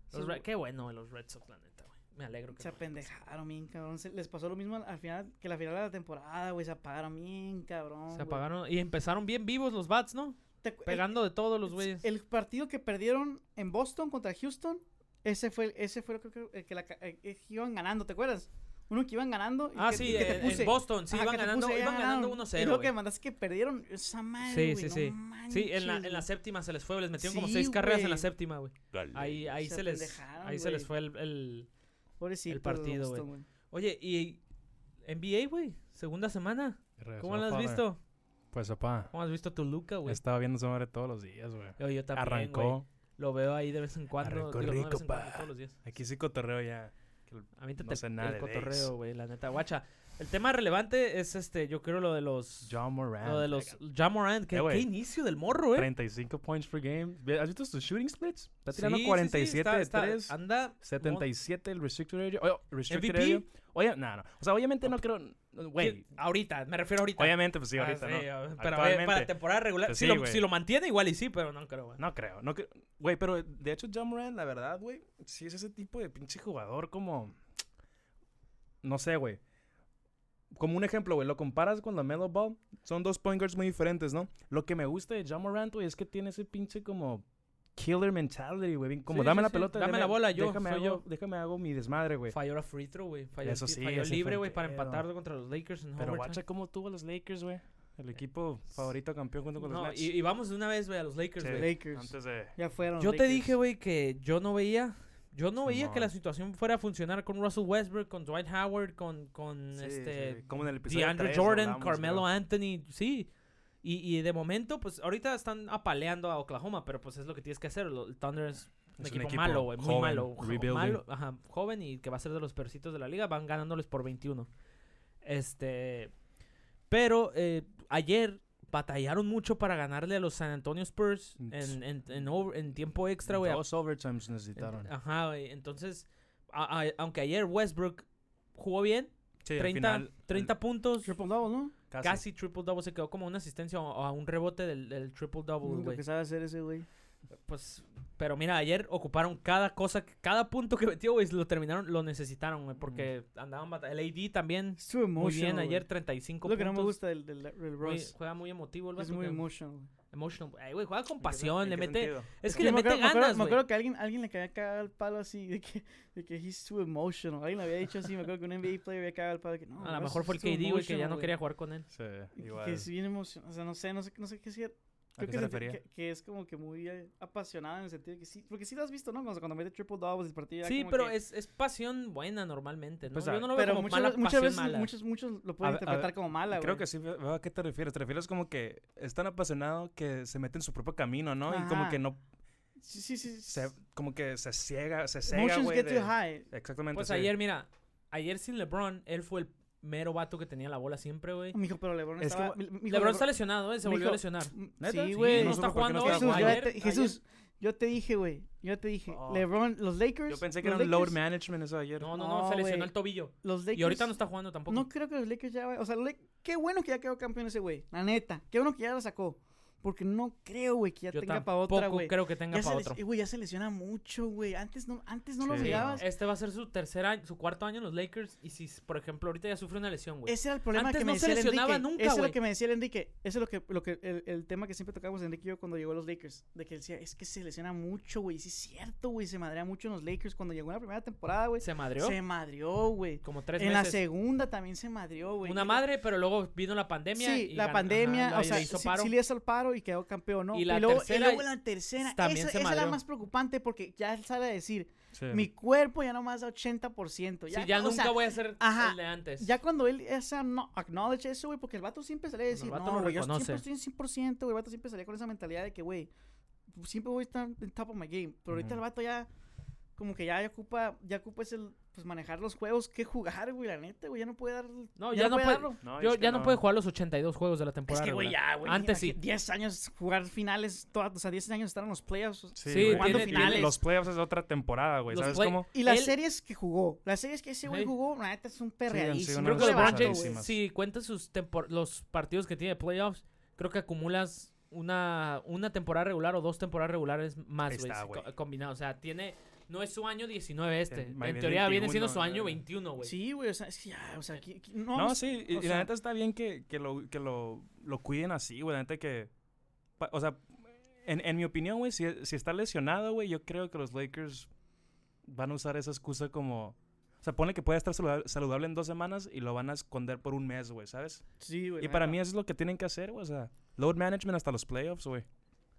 Sí, Qué bueno, güey, los Red Sox, la neta, güey. Me alegro que Se apendejaron bien, cabrón. Se- les pasó lo mismo al, al final que la final de la temporada, güey. Se apagaron bien, cabrón. Se apagaron y empezaron bien vivos los bats, ¿no? Te acu- el- Pegando de todos los güeyes. El partido que perdieron en Boston contra Houston, Ese fue, ese fue creo que el que, la, ca- el que iban ganando, ¿te acuerdas? Uno que iban ganando. y Ah, que- sí, que te en- en puse. Boston, sí, Ajá, iban ganando, puse, iban ganando ganaron. 1-0, Y lo que mandaste que perdieron esa madre, Sí, sí, no sí. Sí, en la, en la séptima se les fue, les metieron como seis carreras en la séptima, güey. Ahí, ahí Se se, les, ahí se les fue el, el- Pobrecito el partido, güey. Oye, y NBA, güey, segunda semana. ¿Cómo lo has visto? Pues, papá, ¿Cómo has visto tu Luca, güey? estaba viendo esa madre todos los días, güey. Yo, yo también, Arrancó. Lo veo ahí de vez en cuando. Arrancó digo, no de vez rico, en cuando, pa. todos los días. Aquí sí cotorreo ya. Que el- A mí te No sé nada el de cotorreo, güey, la neta. Guacha, el tema relevante es este, yo creo lo de los... John Moran. Lo de los... John Morant, ¿qué, Eh, qué inicio del morro, eh. 35 points per game. ¿Has visto sus shooting splits? Está Sí, tirando sí, sí, 47 está- de está- 3. Anda... 77 el restricted area. Oye, restricted MVP? area. Oye, no, no. O sea, obviamente no creo. Güey. Ahorita, me refiero ahorita. Obviamente, pues sí, Ah, ahorita, sí, ¿no? ah, Pero ver, Actualmente. para temporada regular, Pues si, lo, güey. si lo mantiene, igual y sí, pero no creo, güey. No creo, no. Güey, pero de hecho, John Moran, la verdad, güey, sí es ese tipo de pinche jugador como. No sé, güey. Como un ejemplo, güey, lo comparas con la Melo Ball. Son dos point guards muy diferentes, ¿no? Lo que me gusta de John Morant, güey, es que tiene ese pinche como killer mentality, güey. bien Como Sí, dame sí, la sí. pelota. Dame déjame- la bola, yo, Déjame, soy hago, yo. déjame hago mi desmadre, güey. Falló la free throw, güey. Falló, Eso sí, falló libre, güey, para pedo. empatar contra los Lakers en Pero guacha cómo tuvo los Lakers, güey. El equipo favorito campeón junto con los No, Nets. y, y vamos de una vez, güey, a los Lakers, Sí. güey. Lakers. Antes de... Ya fueron. Yo te Lakers. dije, güey, que yo no veía. Yo no veía que la situación fuera a funcionar con Russell Westbrook, con Dwight Howard, con, con Sí, este. sí, Como en el episodio DeAndre 3 lo Jordan, hablamos, Carmelo. Anthony, sí. Y, y de momento, pues ahorita están apaleando a Oklahoma, pero pues es lo que tienes que hacer. El Thunder es un, Es un equipo, malo, güey, muy malo. jo- rebuilding. malo, ajá, joven y que va a ser de los percitos de la liga. Van ganándoles por 21. Este. Pero eh, ayer batallaron mucho para ganarle a los San Antonio Spurs en, en, en over- en tiempo extra, güey. Dos overtimes En- necesitaron. Ajá, güey. Entonces, a- a- aunque ayer Westbrook jugó bien, Sí, al 30, final, 30 puntos, Triple double, ¿no? Casi. casi triple double, se quedó como una asistencia o a un rebote del, del triple double, Lo güey. que sabe hacer ese güey. Pues, pero mira, ayer ocuparon cada cosa, cada punto que metió, güey, lo terminaron, lo necesitaron, güey, porque andaban batallando. El AD también, muy emotional. bien, ayer güey. 35 Es lo que no puntos. me gusta del, del, del Ross. juega muy emotivo el Es muy emotional. güey. Emotional. Ay, güey, juega con ¿En qué- pasión, le mete... sentido? Es que Sí, le me mete ganas, Me acuerdo que alguien, alguien le había cagado el palo así, de que, de que he's too emotional. Alguien le había dicho así, me acuerdo que un NBA player había cagado el palo de que no. A lo mejor fue el KD, güey, que ya no quería jugar con él. Sí, igual. Que es bien emocionado. O sea, no sé, no sé, no sé qué decir. ¿A Creo qué que, se es el- refería? que, que es como que muy eh, apasionada en el sentido de que sí. Porque sí lo has visto, ¿no? Cuando, cuando mete triple doubles el partido. ya Sí, como pero que- es, es pasión buena normalmente, ¿no? Pues, Yo no lo veo Pero como muchas, mala muchas veces mala. muchos, muchos lo pueden A ver- a interpretar ver, como mala, güey. Creo que sí a qué te refieres. Te refieres como que es tan apasionado que se mete en su propio camino, ¿no? Y como que no Sí, sí, sí. se, como que se ciega, se cega, Emotions get de- too high. Exactamente. Pues sí. ayer, mira, ayer sin LeBron, él fue el mero vato que tenía la bola siempre, güey. Mijo, pero LeBron Es que- estaba... mijo, LeBron está lesionado, ¿eh? Se volvió a lesionar. ¿Neta? Sí, Sí, güey. no está jugando Jesús, güey. yo, Ayer- te, Jesús, yo te dije, güey. Yo te dije. Oh. LeBron, los Lakers. Yo pensé que era un load management eso ayer. No, no, no, No, se lesionó güey. el tobillo. Los Lakers. Y ahorita no está jugando tampoco. No creo que los Lakers ya. O sea, qué bueno que ya quedó campeón ese güey. La neta. Qué bueno que ya la sacó. Porque no creo, güey, que ya Yo tenga para otra, güey. creo que tenga se para otro. güey, ya se lesiona mucho, güey. Antes no, antes no lo Sí, olvidabas. Este va a ser su tercer año, su cuarto año en los Lakers. Y si, por ejemplo, ahorita ya sufre una lesión, güey. Ese era el problema Antes que no me se decía el lesionaba Enrique. nunca, Ese es lo que me decía el Enrique. Ese es lo que, lo que el, el tema que siempre tocamos Enrique y yo cuando llegó a los Lakers. De que él decía, es que se lesiona mucho, güey. Sí es cierto, güey. Se madrea mucho en los Lakers. Cuando llegó en la primera temporada, güey. Se madreó. Se madrió, güey. Como tres En la meses. segunda también se madrió, güey. Una madre, pero luego vino la pandemia. Sí, y la pandemia, ajá, o sea, le hizo sí, paro. sí le hizo el paro y quedó campeón, ¿no? Y la luego, tercera- luego en la tercera, también esa, se esa es la más preocupante porque ya él sale a decir, Sí. mi cuerpo ya nomás da 80%. Sí, Ya, ya o nunca sea, voy a ser ajá, el de antes. Ya cuando él esa no, acknowledge eso, güey, porque el vato siempre salía a decir, el vato no, lo güey, yo siempre estoy en 100%, güey, el vato siempre salía con esa mentalidad de que, güey, siempre voy a estar en top of my game. Pero ahorita el vato ya, como que ya, ya ocupa, ya ocupa ese, pues manejar los juegos que jugar, güey, la neta, güey, ya no puede dar. No, ya no puede- darlo. No, Yo es ya no puede jugar los 82 juegos de la Es temporada. que, güey, ya, güey. Antes sí. imagínate, 10 años jugar finales, todas, o sea, 10 años estar en los playoffs. Sí, Sí, güey. jugando tiene- finales. tiene- Los playoffs es otra temporada, güey. ¿Sabes play- cómo? Y las Él- series que jugó, las series que ese güey Sí. jugó, la neta es un perreadísimo. Creo que LeBron James, si cuentas sus tempor- los partidos que tiene de playoffs, creo que acumulas una, una temporada regular o dos temporadas regulares más, güey, combinado. O sea, tiene, no es su año 19 este. En teoría viene 21, siendo su año ya. 21, güey. Sí, güey, o sea, es que ya, o sea, aquí- aquí- no, No, no- sí, y, o y sea- la neta está bien que, que, lo, que lo, lo cuiden así, güey. La neta que. pa- o sea, en, en mi opinión, güey, si, si está lesionado, güey, yo creo que los Lakers van a usar esa excusa como... O sea, pone que puede estar saluda- saludable en dos semanas y lo van a esconder por un mes, güey, ¿sabes? Sí, güey. Y para mí eso es lo que tienen que hacer, güey. O sea, load management hasta los playoffs, güey.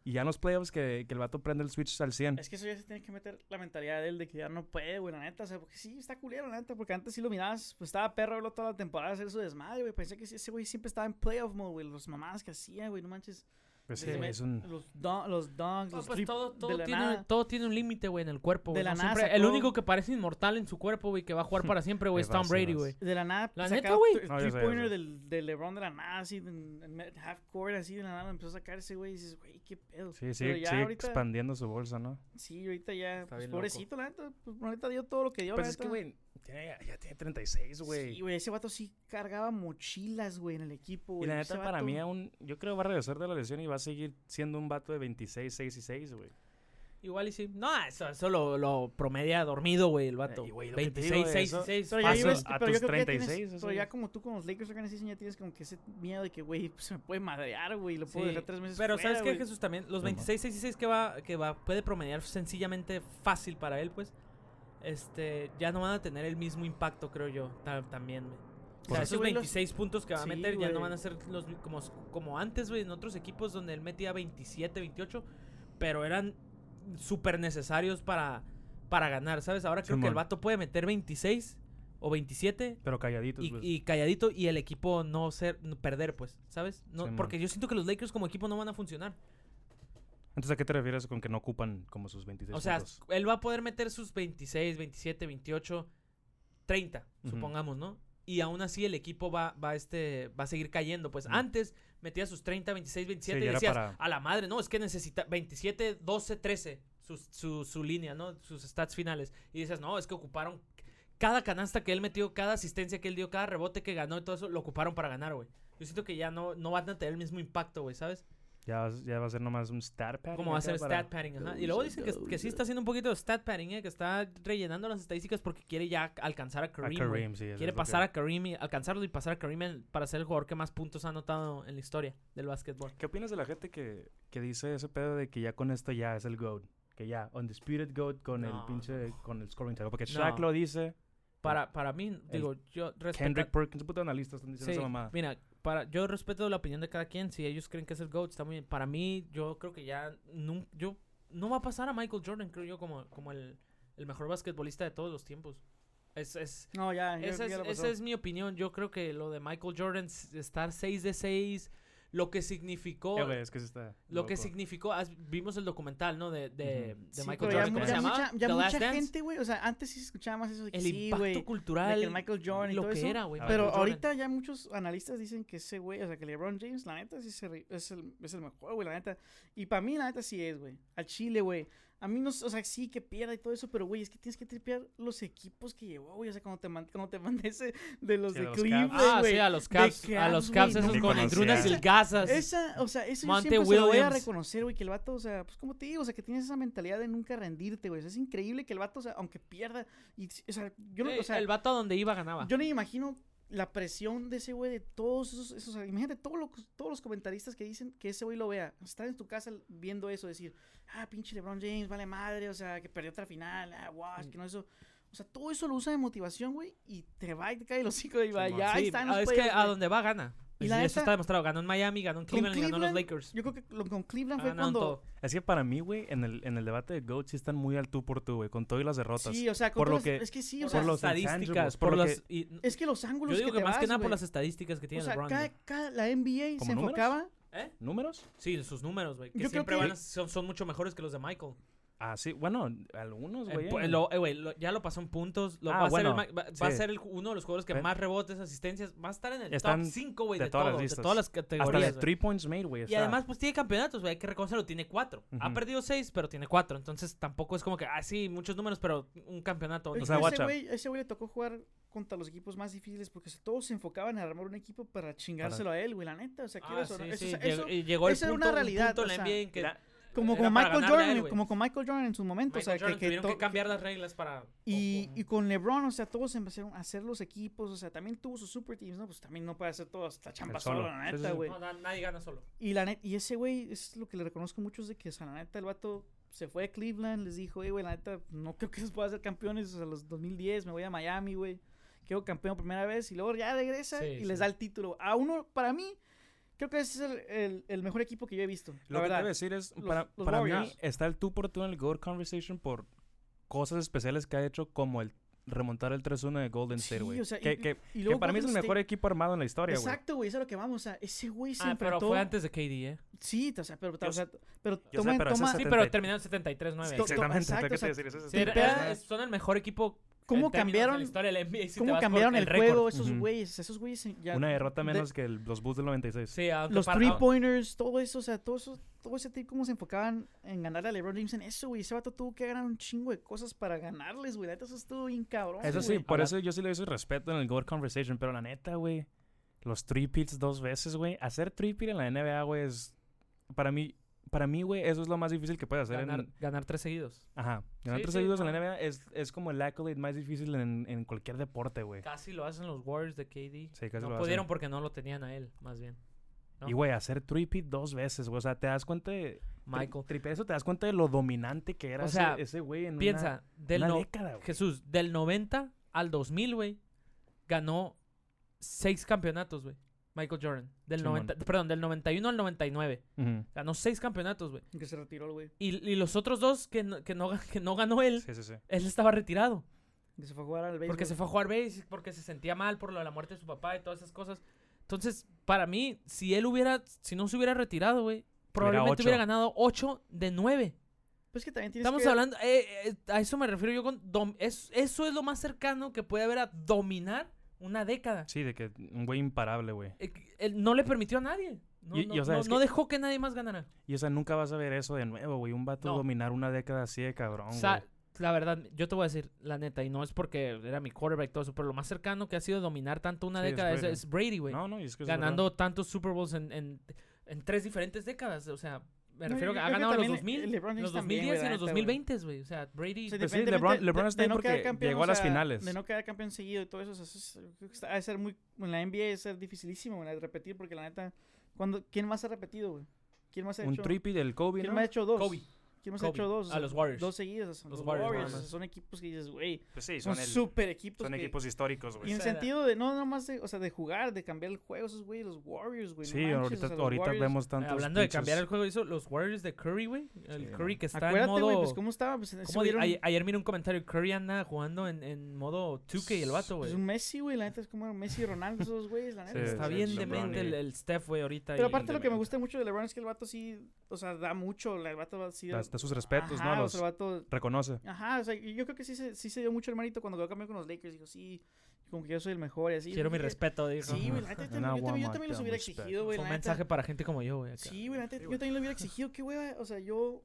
Y ya en los playoffs que, que el vato prende el switch al 100. Es que eso ya se tiene que meter la mentalidad de él de que ya no puede, güey, la neta. O sea, porque sí, está culero, la neta. Porque antes sí lo mirabas, pues estaba perro verlo toda la temporada hacer su desmadre, güey. Pensé que ese güey siempre estaba en playoff mode, güey. Los mamadas que hacía, güey, no manches. Pues sí, es un... Los, don, los donks, No, los pues trip- todo, de todo, la tiene, nada. todo tiene un límite, güey, en el cuerpo, De güey. la no nada siempre- el único que parece inmortal en su cuerpo, güey, que va a jugar para siempre, güey, es Tom Brady, güey. De la nada, La neta, güey. three-pointer sé. del, del LeBron de la nada, así, en, en me- half court, así, de la nada, empezó a sacar ese güey y dices, güey, qué pedo. Sí, ya sigue ahorita- expandiendo su bolsa, ¿no? Sí, ahorita ya, pues, pobrecito, la neta, pues, la neta dio todo lo que dio, Pues la es que, güey, tiene- ya, tiene 36, güey. Sí, güey, ese vato sí cargaba mochilas, güey, en el equipo, y güey. la Ese neta, para vato- mí, aún, yo creo que va a regresar de la lesión y va a seguir siendo un vato de 26, 6 y 6, güey. Igual y sí. No, eso, eso lo, lo promedia dormido, güey, el vato. Eh, y, güey, lo que te 26, digo de 6 eso- y 6. Pero ya, a vives- sus- a pero yo tus creo que ya tienes- 36, eso, pero ya como tú con los Lakers Organization ya tienes como que ese miedo de que, güey, pues, se me puede madrear, güey, lo puedo Sí, dejar tres meses Pero fuera, ¿sabes qué? Jesús? También los Sí, 26, 6 y 6 que va, que va, puede promediar sencillamente fácil para él, pues, este, ya no van a tener el mismo impacto, creo yo, ta- también, güey. O sea, esos güey los- 26 puntos que va a Sí, meter ya no van a ser los como, como antes, güey, en otros equipos donde él metía 27, 28, pero eran súper necesarios para, para ganar, ¿sabes? Ahora creo que el vato puede meter 26 o 27 Pero calladitos, y, pues. y calladito y el equipo no ser no perder, pues, ¿sabes? No, Simón. porque yo siento que los Lakers como equipo no van a funcionar. Entonces, ¿a qué te refieres con que no ocupan como sus 26 O sea, puntos? él va a poder meter sus 26, 27, 28, 30, Ujú. supongamos, ¿no? Y aún así el equipo va, va, este, va a seguir cayendo. Pues antes metía sus 30, 26, 27 Sí, y decías, para- a la madre, no, es que necesita 27, 12, 13, su, su, su línea, ¿no? Sus stats finales. Y dices, no, es que ocuparon cada canasta que él metió, cada asistencia que él dio, cada rebote que ganó y todo eso, lo ocuparon para ganar, güey. Yo siento que ya no, no van a tener el mismo impacto, güey, ¿sabes? Ya, va- ya va a ser nomás un stat padding. Como va a ser para- stat padding, ajá. Y luego dicen que, que sí está haciendo un poquito de stat padding, ¿eh? Que está rellenando las estadísticas porque quiere ya alcanzar a Kareem, sí. Quiere pasar que- a Kareem y alcanzarlo y pasar a Kareem para ser el jugador que más puntos ha anotado en la historia del básquetbol. ¿Qué opinas de la gente que, que dice ese pedo de que ya con esto ya es el GOAT? Que ya, undisputed GOAT con el pinche, con el scoring title. Porque No. Shaq lo dice, Para, para mí, digo, yo respeto... Kendrick Perkins, puto analista, están diciendo Sí, esa mamada. mira, para, yo respeto la opinión de cada quien. Si ellos creen que es el GOAT, está muy bien. Para mí, yo creo que ya nun- yo, no va a pasar a Michael Jordan, creo yo, como, como el, el mejor basquetbolista de todos los tiempos. Es, es, No, ya, ya, Esa ya es, lo esa es mi opinión. Yo creo que lo de Michael Jordan, estar 6 de 6, lo que significó. Eh, güey, es que está lo que significó. vimos el documental, ¿no? De, de, de Sí, Michael ya, Jordan. mu- ¿Cómo ya se llamaba? mucha, ya The Last mucha Dance. gente, güey, o sea, antes sí se escuchaba más eso de que El sí, impacto de cultural. que el Michael Jordan y lo todo que eso. era, güey. Pero Michael Jordan. ahorita ya muchos analistas dicen que ese güey, o sea, que LeBron James, la neta, sí se es, el, es el mejor, güey, la neta. Y para mí, la neta, sí es, güey. Al Chile, güey. A mí no, o sea, sí que pierda y todo eso, pero, güey, es que tienes que tripear los equipos que llevó, güey. O sea, cuando te, man- cuando te mandé ese de los Sí, de. Cleveland, Ah, güey. sí, a los de Cavs. A los güey, esos Ni con conocía. Andrunas Esa- o sea, eso yo Monte siempre se lo voy a reconocer, güey, que el vato, o sea, pues como te digo, o sea, que tienes esa mentalidad de nunca rendirte, güey. O sea, es increíble que el vato, o sea, aunque pierda, y, o sea, yo no, o sea, el vato a donde iba ganaba. yo no me imagino la presión de ese güey, de todos esos, esos imagínate todos los, todos los comentaristas que dicen que ese güey lo vea, estar en tu casa viendo eso, decir, ah, pinche LeBron James, vale madre, o sea, que perdió otra final, ah, guau, es que no eso. O sea, todo eso lo usa de motivación, güey, y te va y te cae el hocico y va, ya Sí, está en ah, los es que a donde va gana. Y Y la eso neta- está demostrado. Ganó en Miami, ganó en Cleveland y ganó en los Cleveland, Lakers. Yo creo que lo- con Cleveland Ha fue en cuando... todo. Es que para mí, güey, en el, en el debate de GOAT sí están muy al tú por tú, güey, con todo y las derrotas. Sí, o sea, con por lo todas- que- es que sí, o Por sea, las estadísticas, por por las... y- es que los ángulos yo digo que, más que nada por las estadísticas que O tiene sea, LeBron. cada, güey. cada- la NBA ¿Como se números? enfocaba... ¿Eh? ¿Números? Sí, sus números, güey. Que Yo creo siempre que- van a- son, son mucho mejores que los de Michael. Ah, sí, bueno, algunos, En güey. pu- eh. lo- eh, güey, lo- ya lo pasó en puntos. Lo, Ah, va, a ser el bueno, ma- va, va a sí. ser el- uno de los jugadores que más rebotes, asistencias. Va a estar en el Están top 5, güey, de de, todas las todo, de todas las Hasta categorías. de güey. three points made, güey. Y está. además, pues tiene campeonatos, güey. Hay que reconocerlo, tiene cuatro. Ha Ujú. perdido seis, pero tiene cuatro. Entonces tampoco es como que, ah, sí, muchos números, pero un campeonato. Sea, watch ese güey, ese güey le tocó jugar contra los equipos más difíciles porque todos se enfocaban en armar un equipo para chingárselo a él, güey, la neta. O sea, Ah, o sí, no, eso- sí, o sea, llegó- eso- y llegó el esa era punto, una un realidad, punto en o la sea, NBA en que como, para Michael Jordan, él, como con Michael Jordan en su momento, Michael o sea, Jordan que, que tuvieron que cambiar las reglas para... y, y con LeBron, o sea, todos empezaron a hacer los equipos, o sea, también tuvo sus super teams, ¿no? Pues también no puede hacer toda esta chamba solo. solo, la sí, neta, sí. güey. No, nadie gana solo. Y la net- y ese güey es lo que le reconozco mucho es de que, o sea, la neta, el vato se fue a Cleveland, les dijo, "Eh, güey, la neta, no creo que se pueda hacer campeones. O sea, los 2010 me voy a Miami, güey. Quedo campeón primera vez y luego ya regresa Sí, y sí. les da el título. A uno, para mí, creo que ese es el, el- el mejor equipo que yo he visto. Lo la que te voy a decir es, Los- para, los para mí está el tú por tú en el GOAT Conversation por cosas especiales que ha hecho como el remontar el 3-1 de Golden Sí, State, güey. o sea, y- que, que- y que para mí es el mejor State- equipo armado en la historia, güey. Exacto, güey, eso es lo que vamos. O sea, ese güey se Ah, pero enfrentó. fue antes de KD, ¿eh? Sí, o sea, pero, Yo o sea, pero yo sé, toma, pero toma- Sí, 70 pero terminaron 73-9. To- Exactamente, exacto, ¿qué o sea, decir? Es Sí, era- son el mejor equipo. ¿Cómo cambiaron- la historia del NBA, si te ¿Cómo cambiaron el juego esos güeyes? Esos güeyes ya... Una derrota de- menos que el- los Bulls del 96. Sí, Los para- three ah, pointers, todo eso, o sea, todo eso, todo ese tipo cómo se enfocaban en ganarle a LeBron James en eso, güey. Ese vato tuvo que ganar un chingo de cosas para ganarles, güey. La neta, eso estuvo bien cabrón. Eso sí, güey. por eso yo sí le doy su respeto en el GOAT Conversation, pero la neta, güey, los three peats dos veces, güey, hacer three peat en la NBA, güey, es para mí para mí, güey, eso es lo más difícil que puedes hacer ganar, en ganar tres seguidos. ajá, ganar Sí, tres sí, seguidos en la NBA es, es como el accolade más difícil en, en cualquier deporte, güey. Casi lo hacen los Warriors de KD. Sí, casi no lo pudieron hacen. porque no lo tenían a él, más bien. ¿no? Y güey, hacer peat dos veces, güey, o sea, te das cuenta de Michael. tri- eso te das cuenta de lo dominante que era O ese- sea, ese güey en Piensa, una, del una no- década, güey. Jesús, del 90 al 2000, güey, ganó seis campeonatos, güey. Michael Jordan. Del Simón. 90, perdón, del 91 al 99. Ujú. Ganó seis campeonatos, güey. Que se retiró el güey. Y, y los otros dos que no, que, no, que no ganó él, Sí, sí, sí. él estaba retirado. Que se fue a jugar al béisbol. Porque se fue a jugar base, porque se sentía mal por lo de la muerte de su papá y todas esas cosas. Entonces, para mí, si él hubiera, si no se hubiera retirado, güey, probablemente hubiera ganado 8 de 9. Pues que también tienes Estamos que... hablando, eh, eh, a eso me refiero yo con, dom- es, eso es lo más cercano que puede haber a dominar una década. Sí, de que un güey imparable, güey. Eh, él no le permitió a nadie. No, Y- o sea, no- es no que- dejó que nadie más ganara. Y o sea, nunca vas a ver eso de nuevo, güey. Un vato dominar una década así de cabrón, O sea, güey. la verdad, yo te voy a decir la neta, y no es porque era mi quarterback y todo eso, pero lo más cercano que ha sido dominar tanto una Sí, década es, Brady. es Brady, güey. No, no, y es que es ganando tantos Super Bowls en, en, en tres diferentes décadas. O sea, me No, refiero que ha que ganado los también 2000, LeBron James los también, 2010 güey, y los neta, güey. 2020, güey. O sea, Brady... O sea, Pues sí, LeBron- LeBron está ahí no porque campeón, llegó o a las sea, finales. De no quedar campeón seguido y todo eso, o sea, eso es- ha de ser muy... En la NBA es ser dificilísimo, güey, repetir, porque la neta... cuando ¿Quién más ha repetido, güey? ¿Quién más ha un hecho? trippy del Kobe, ¿Quién ¿no? más ha hecho dos? Kobe. ¿Quién más ha Kobe. hecho dos? A los Warriors. Dos sea, Los Los, Warriors, Warriors. nada o sea, más. son equipos que dices, güey, Pues sí, son son, el- súper equipos. son que- equipos históricos, Y güey. en O sea, sentido de, no nomás de, o sea, de jugar, de cambiar el juego, esos güey, los Warriors, güey. no Sí, manches, ahorita, o sea, los ahorita Warriors- vemos tantos Hablando de cambiar el juego, hizo los Warriors de Curry, güey. El Sí, Curry que está Acuérdate, en güey, modo... pues cómo estaba, pues ese ¿cómo güey di- era un- ayer, ayer miré un comentario, Curry anda jugando en, en modo 2K el vato, pues güey. un Messi, güey, la neta es como Messi y Ronaldo, esos güeyes, la neta. Sí, Está sí, bien demente el, y- Steph, güey, ahorita. Pero y- aparte lo que me gusta mucho de LeBron es que el vato sí, o sea, da mucho, el vato va así. Da, sus respetos, Ajá, ¿no? o sea, Los vato, reconoce. ajá, o sea, yo creo que sí se, sí se dio mucho el mérito cuando quedó campeón con los Lakers, dijo, sí, como que yo soy el mejor y así. Quiero mi Dije, respeto, dijo. Sí, güey, yo también, yo también, yo want también los hubiera respect. exigido, güey, un mensaje para gente como yo, güey. Sí, güey, yo también lo hubiera exigido, qué güey, o sea, yo,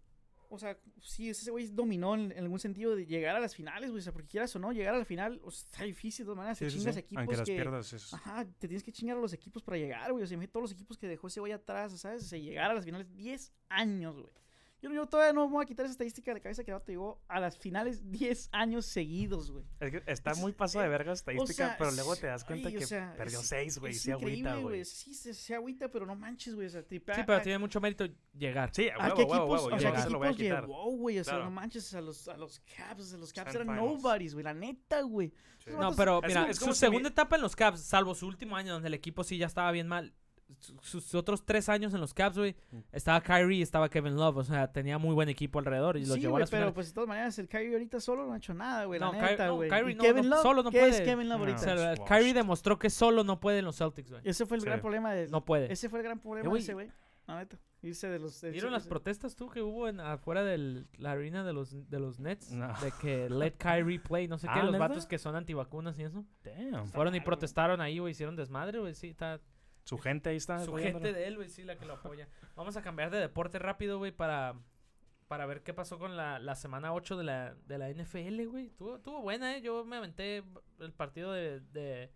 o sea, sí, ese güey dominó en, en algún sentido de llegar a las finales, güey, o sea, porque quieras o no, llegar a la final, o sea, está difícil de todas maneras, Sí, te sí, chingas sí. equipos Aunque las que... pierdas. es- Ajá, te tienes que chingar a los equipos para llegar, güey. O sea, imagínate todos los equipos que dejó ese güey atrás, ¿sabes? O sea, llegar a las finales 10 años, güey. Yo, yo todavía no me voy a quitar esa estadística de la cabeza que el vato llegó a las finales 10 años seguidos, güey. Es que está Es- muy paso de verga estadística, sea, pero luego te das ay, cuenta o que sea, perdió es- seis, güey. Es Sí, agüita, güey. Sí, se, se agüita, pero no manches, güey. O sea, Sí, pero a- tiene mucho mérito llegar. Sí, a ¿A huevo, qué huevo, equipos, huevo. o sea, qué se equipos llevó, güey? O sea, Claro. no manches, a los, a los Caps, a los Caps eran nobodies, güey. La neta, güey. No, pero mira, es como segunda etapa en los Caps, salvo su último año donde el equipo sí ya estaba bien mal, sus otros tres años en los Caps, güey, Mm. estaba Kyrie y estaba Kevin Love, o sea, tenía muy buen equipo alrededor y los Sí, llevó a güey, las pero finales. pues de todas maneras el Kyrie ahorita solo no ha hecho nada, güey, No, la neta, no, güey. Kyrie ¿Y no, Kevin no, Love? solo no ¿Qué puede. es Kevin Love No. O ahorita? sea. Kyrie demostró que solo no puede en los Celtics, güey. Ese fue el Sí. gran problema de... No puede. Ese fue el gran problema Eh, de ese, güey. La neta. Irse de los... de- ¿Vieron las ese- protestas tú que hubo en afuera de la arena de los, de los Nets? No. De que let Kyrie play, no sé qué, Ah, los ¿neta? vatos que son antivacunas y eso. Damn. Fueron y protestaron ahí, güey, hicieron desmadre, güey, sí, está... Su gente ahí está. Su apoyándolo. gente de él, güey, sí, la que lo apoya. Vamos a cambiar de deporte rápido, güey, para, para ver qué pasó con la, la semana 8 de la, de la NFL, güey. Tuvo, tuvo buena, ¿eh? Yo me aventé el partido de, de,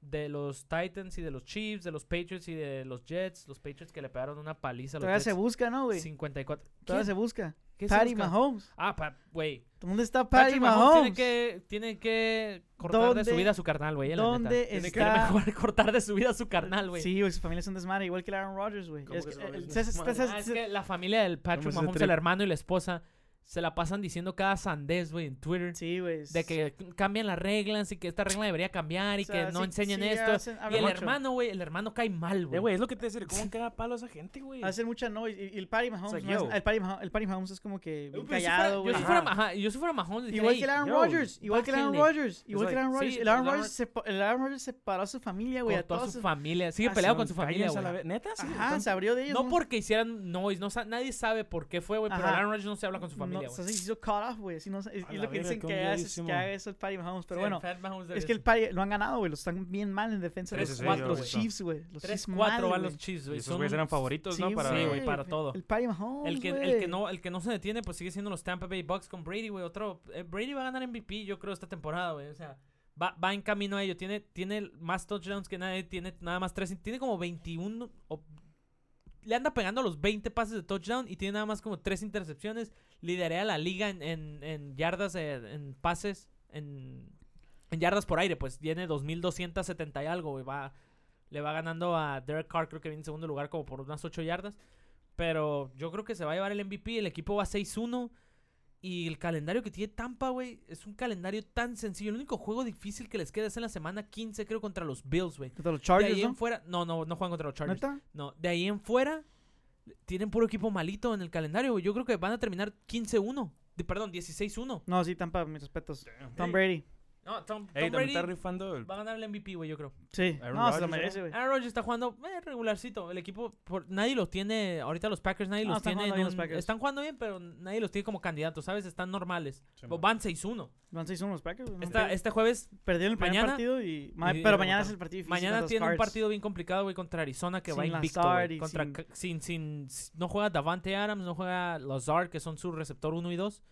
de los Titans y de los Chiefs, de los Patriots y de los Jets. Los Patriots que le pegaron una paliza a los Todavía se Jets. busca, ¿no, güey? 54. Todavía ¿Quién? se busca. ¿Qué está Patty? Mahomes. Ah, pa- güey. ¿Dónde está Patty Patrick Mahomes? Mahomes tiene que, tiene que cortar de su ¿Dónde- vida a su carnal, güey. la dónde neta. Tiene que está- mejor cortar de su vida a su carnal, güey. Sí, güey, su familia es un desmadre, igual que el Aaron Rodgers, güey. ¿Cómo Es que eh, es Ah, es que la familia del Patrick Mahomes, el hermano y la esposa, se la pasan diciendo cada sandez, güey, en Twitter. Sí, güey. De que cambian las reglas y que esta regla debería cambiar y O sea, que no sí- enseñen sí esto. hacen- y el mucho. hermano, güey, el hermano cae mal, Eh, güey. es lo que te decía. ¿Cómo caga palo a esa gente, güey? Hacen mucha noise. Y, y el Patty Mahomes, no yo. el, Patty Mahomes el Patty Mahomes es como que bien Yo si callado, yo güey. si Ajá. fuera, yo si fuera Mahomes, Igual "Ey, que el Aaron yo, Rodgers, igual que el Aaron bájenle". Rodgers, igual que el Aaron Rodgers. el, Aaron Rodgers sepa- el Aaron Rodgers separó a su familia, güey. A toda su familia. Sigue peleado con su familia, güey. Neta, sí. Ajá, se abrió de ellos. No porque hicieran noise, no, sa- nadie sabe por qué fue, güey, pero el Aaron Rodgers no se habla con su familia, no, güey. se hizo cut off, güey. así no sé- A Y la lo que verga, dicen qué que hace, odiadísimo. que haga eso el Patty Mahomes. Pero Sí, bueno, el Fat Mahomes es que el. Patty lo han ganado, güey. Los están bien mal en defensa. Tres, Los, cuatro, los güey. Chiefs, güey. Los Chiefs 3-4 mal, van los Chiefs, Y güey. esos güeyes eran favoritos, ¿no? Para... Sí, güey, para todo. El Patty Mahomes, El que, el, que no, el que no se detiene, pues sigue siendo los Tampa Bay Bucks con Brady, güey. Otro, eh, Brady va a ganar MVP, yo creo, esta temporada, güey. O sea, va, va en camino a ello. Tiene, tiene más touchdowns que nadie, tiene nada más tres. Tiene como 21. o- le anda pegando los 20 pases de touchdown y tiene nada más como tres intercepciones. Lidera la liga en, en, en yardas, eh, en pases, en, yardas por aire, pues tiene 2270 y algo, güey. Va, le va ganando a Derek Carr, creo que viene en segundo lugar, como por unas 8 yardas. Pero yo creo que se va a llevar el MVP. El equipo va 6-1. Y el calendario que tiene Tampa, güey, es un calendario tan sencillo. El único juego difícil que les queda es en la semana 15, creo, contra los Bills, güey. Contra los De Chargers, ahí ¿no? en fuera. No, no, no juegan contra los Chargers. ¿Neta? No, de ahí en fuera. Tienen puro equipo malito en el calendario, güey. Yo creo que van a terminar 15-1. De- Perdón, 16-1. No, sí, Tampa, mis respetos. Tom. Brady. No, Tom, Tom Ey, Brady está rifando el... va a ganar el MVP, güey, yo creo. Sí. Aaron no, se lo Rodgers, merece, güey. Aaron Rodgers está jugando eh, regularcito. El equipo, por, nadie los tiene. Ahorita los Packers, nadie No, los están tiene. jugando los un- Packers. están jugando bien, pero nadie los tiene como candidatos, ¿sabes? Están normales. Sí, van 6-1. Van 6-1 los Packers. güey, no Esta- este jueves, Perdieron el mañana- partido y... ma- y- pero y mañana es el partido difícil mañana los tiene un partido bien complicado, güey, contra Arizona que va Sin invicto, Lazard güey. Contra sin- sin, sin, no juega Davante Adams, no juega Lazard, que son su receptor 1 y 2.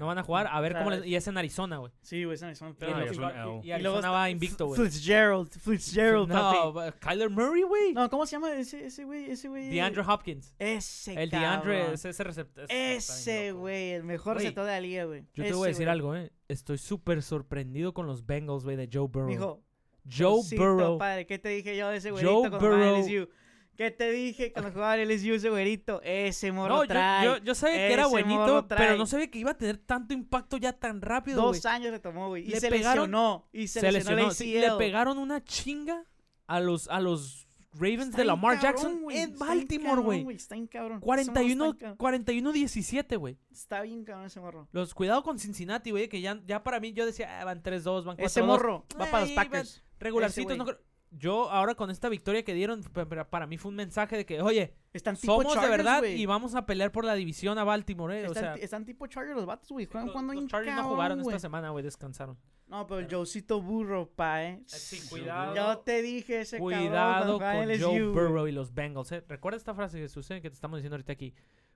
No van a jugar. A ver O sea, cómo les- Y es en Arizona, güey. Sí, güey, esa son Y, pero No, es y- y Y luego Arizona va invicto, güey. Fitzgerald, Fitzgerald, No, papi. Kyler Murray, güey. No, ¿cómo se llama ese ese güey? Ese güey. DeAndre Hopkins. Ese El cabrón. DeAndre es ese receptor. Ese güey, el mejor Güey, receptor de la liga, güey. Yo te Ese voy a decir güey. algo, eh. Estoy súper sorprendido con los Bengals, güey, de Joe Burrow. Mijo, Joe Burrow. padre, ¿qué te dije yo de ese Joe jugaba en Burrow. ¿Qué te dije cuando jugaba en LSU ese güerito? Ese morro No, yo, trae. yo, yo sabía que era buenito, pero trae. no sabía que iba a tener tanto impacto ya tan rápido. Dos años le tomó, güey. Y Le se pegaron- lesionó. Y se, Se lesionó, lesionó. el le pegaron una chinga a los, a los Ravens Está de Lamar cabrón, Jackson en Baltimore, güey. Está bien cabrón. Ese morro 41 Está bien, cabrón. 41-17, güey. Está bien cabrón ese morro. Los cuidado con Cincinnati, güey, que ya, ya para mí yo decía, ah, van 3-2, van 4-2. Ese morro va para los Packers. Regularcitos, no creo- Yo ahora con esta victoria que dieron, pa- pa- para mí fue un mensaje de que, oye, Están tipo somos de verdad y vamos a pelear por la división a Baltimore, eh. O Están, sea, están tipo Chargers los vatos, güey. Juegan los, jugando los no jugaron esta semana, güey, descansaron. No, pero el Joecito Burro, pa, eh. Sí, cuidado. Yo te dije ese cabrón Cuidado cuando con Joe. Burrow y los Bengals. eh. Recuerda esta frase, Jesús, eh, que te estamos diciendo ahorita aquí.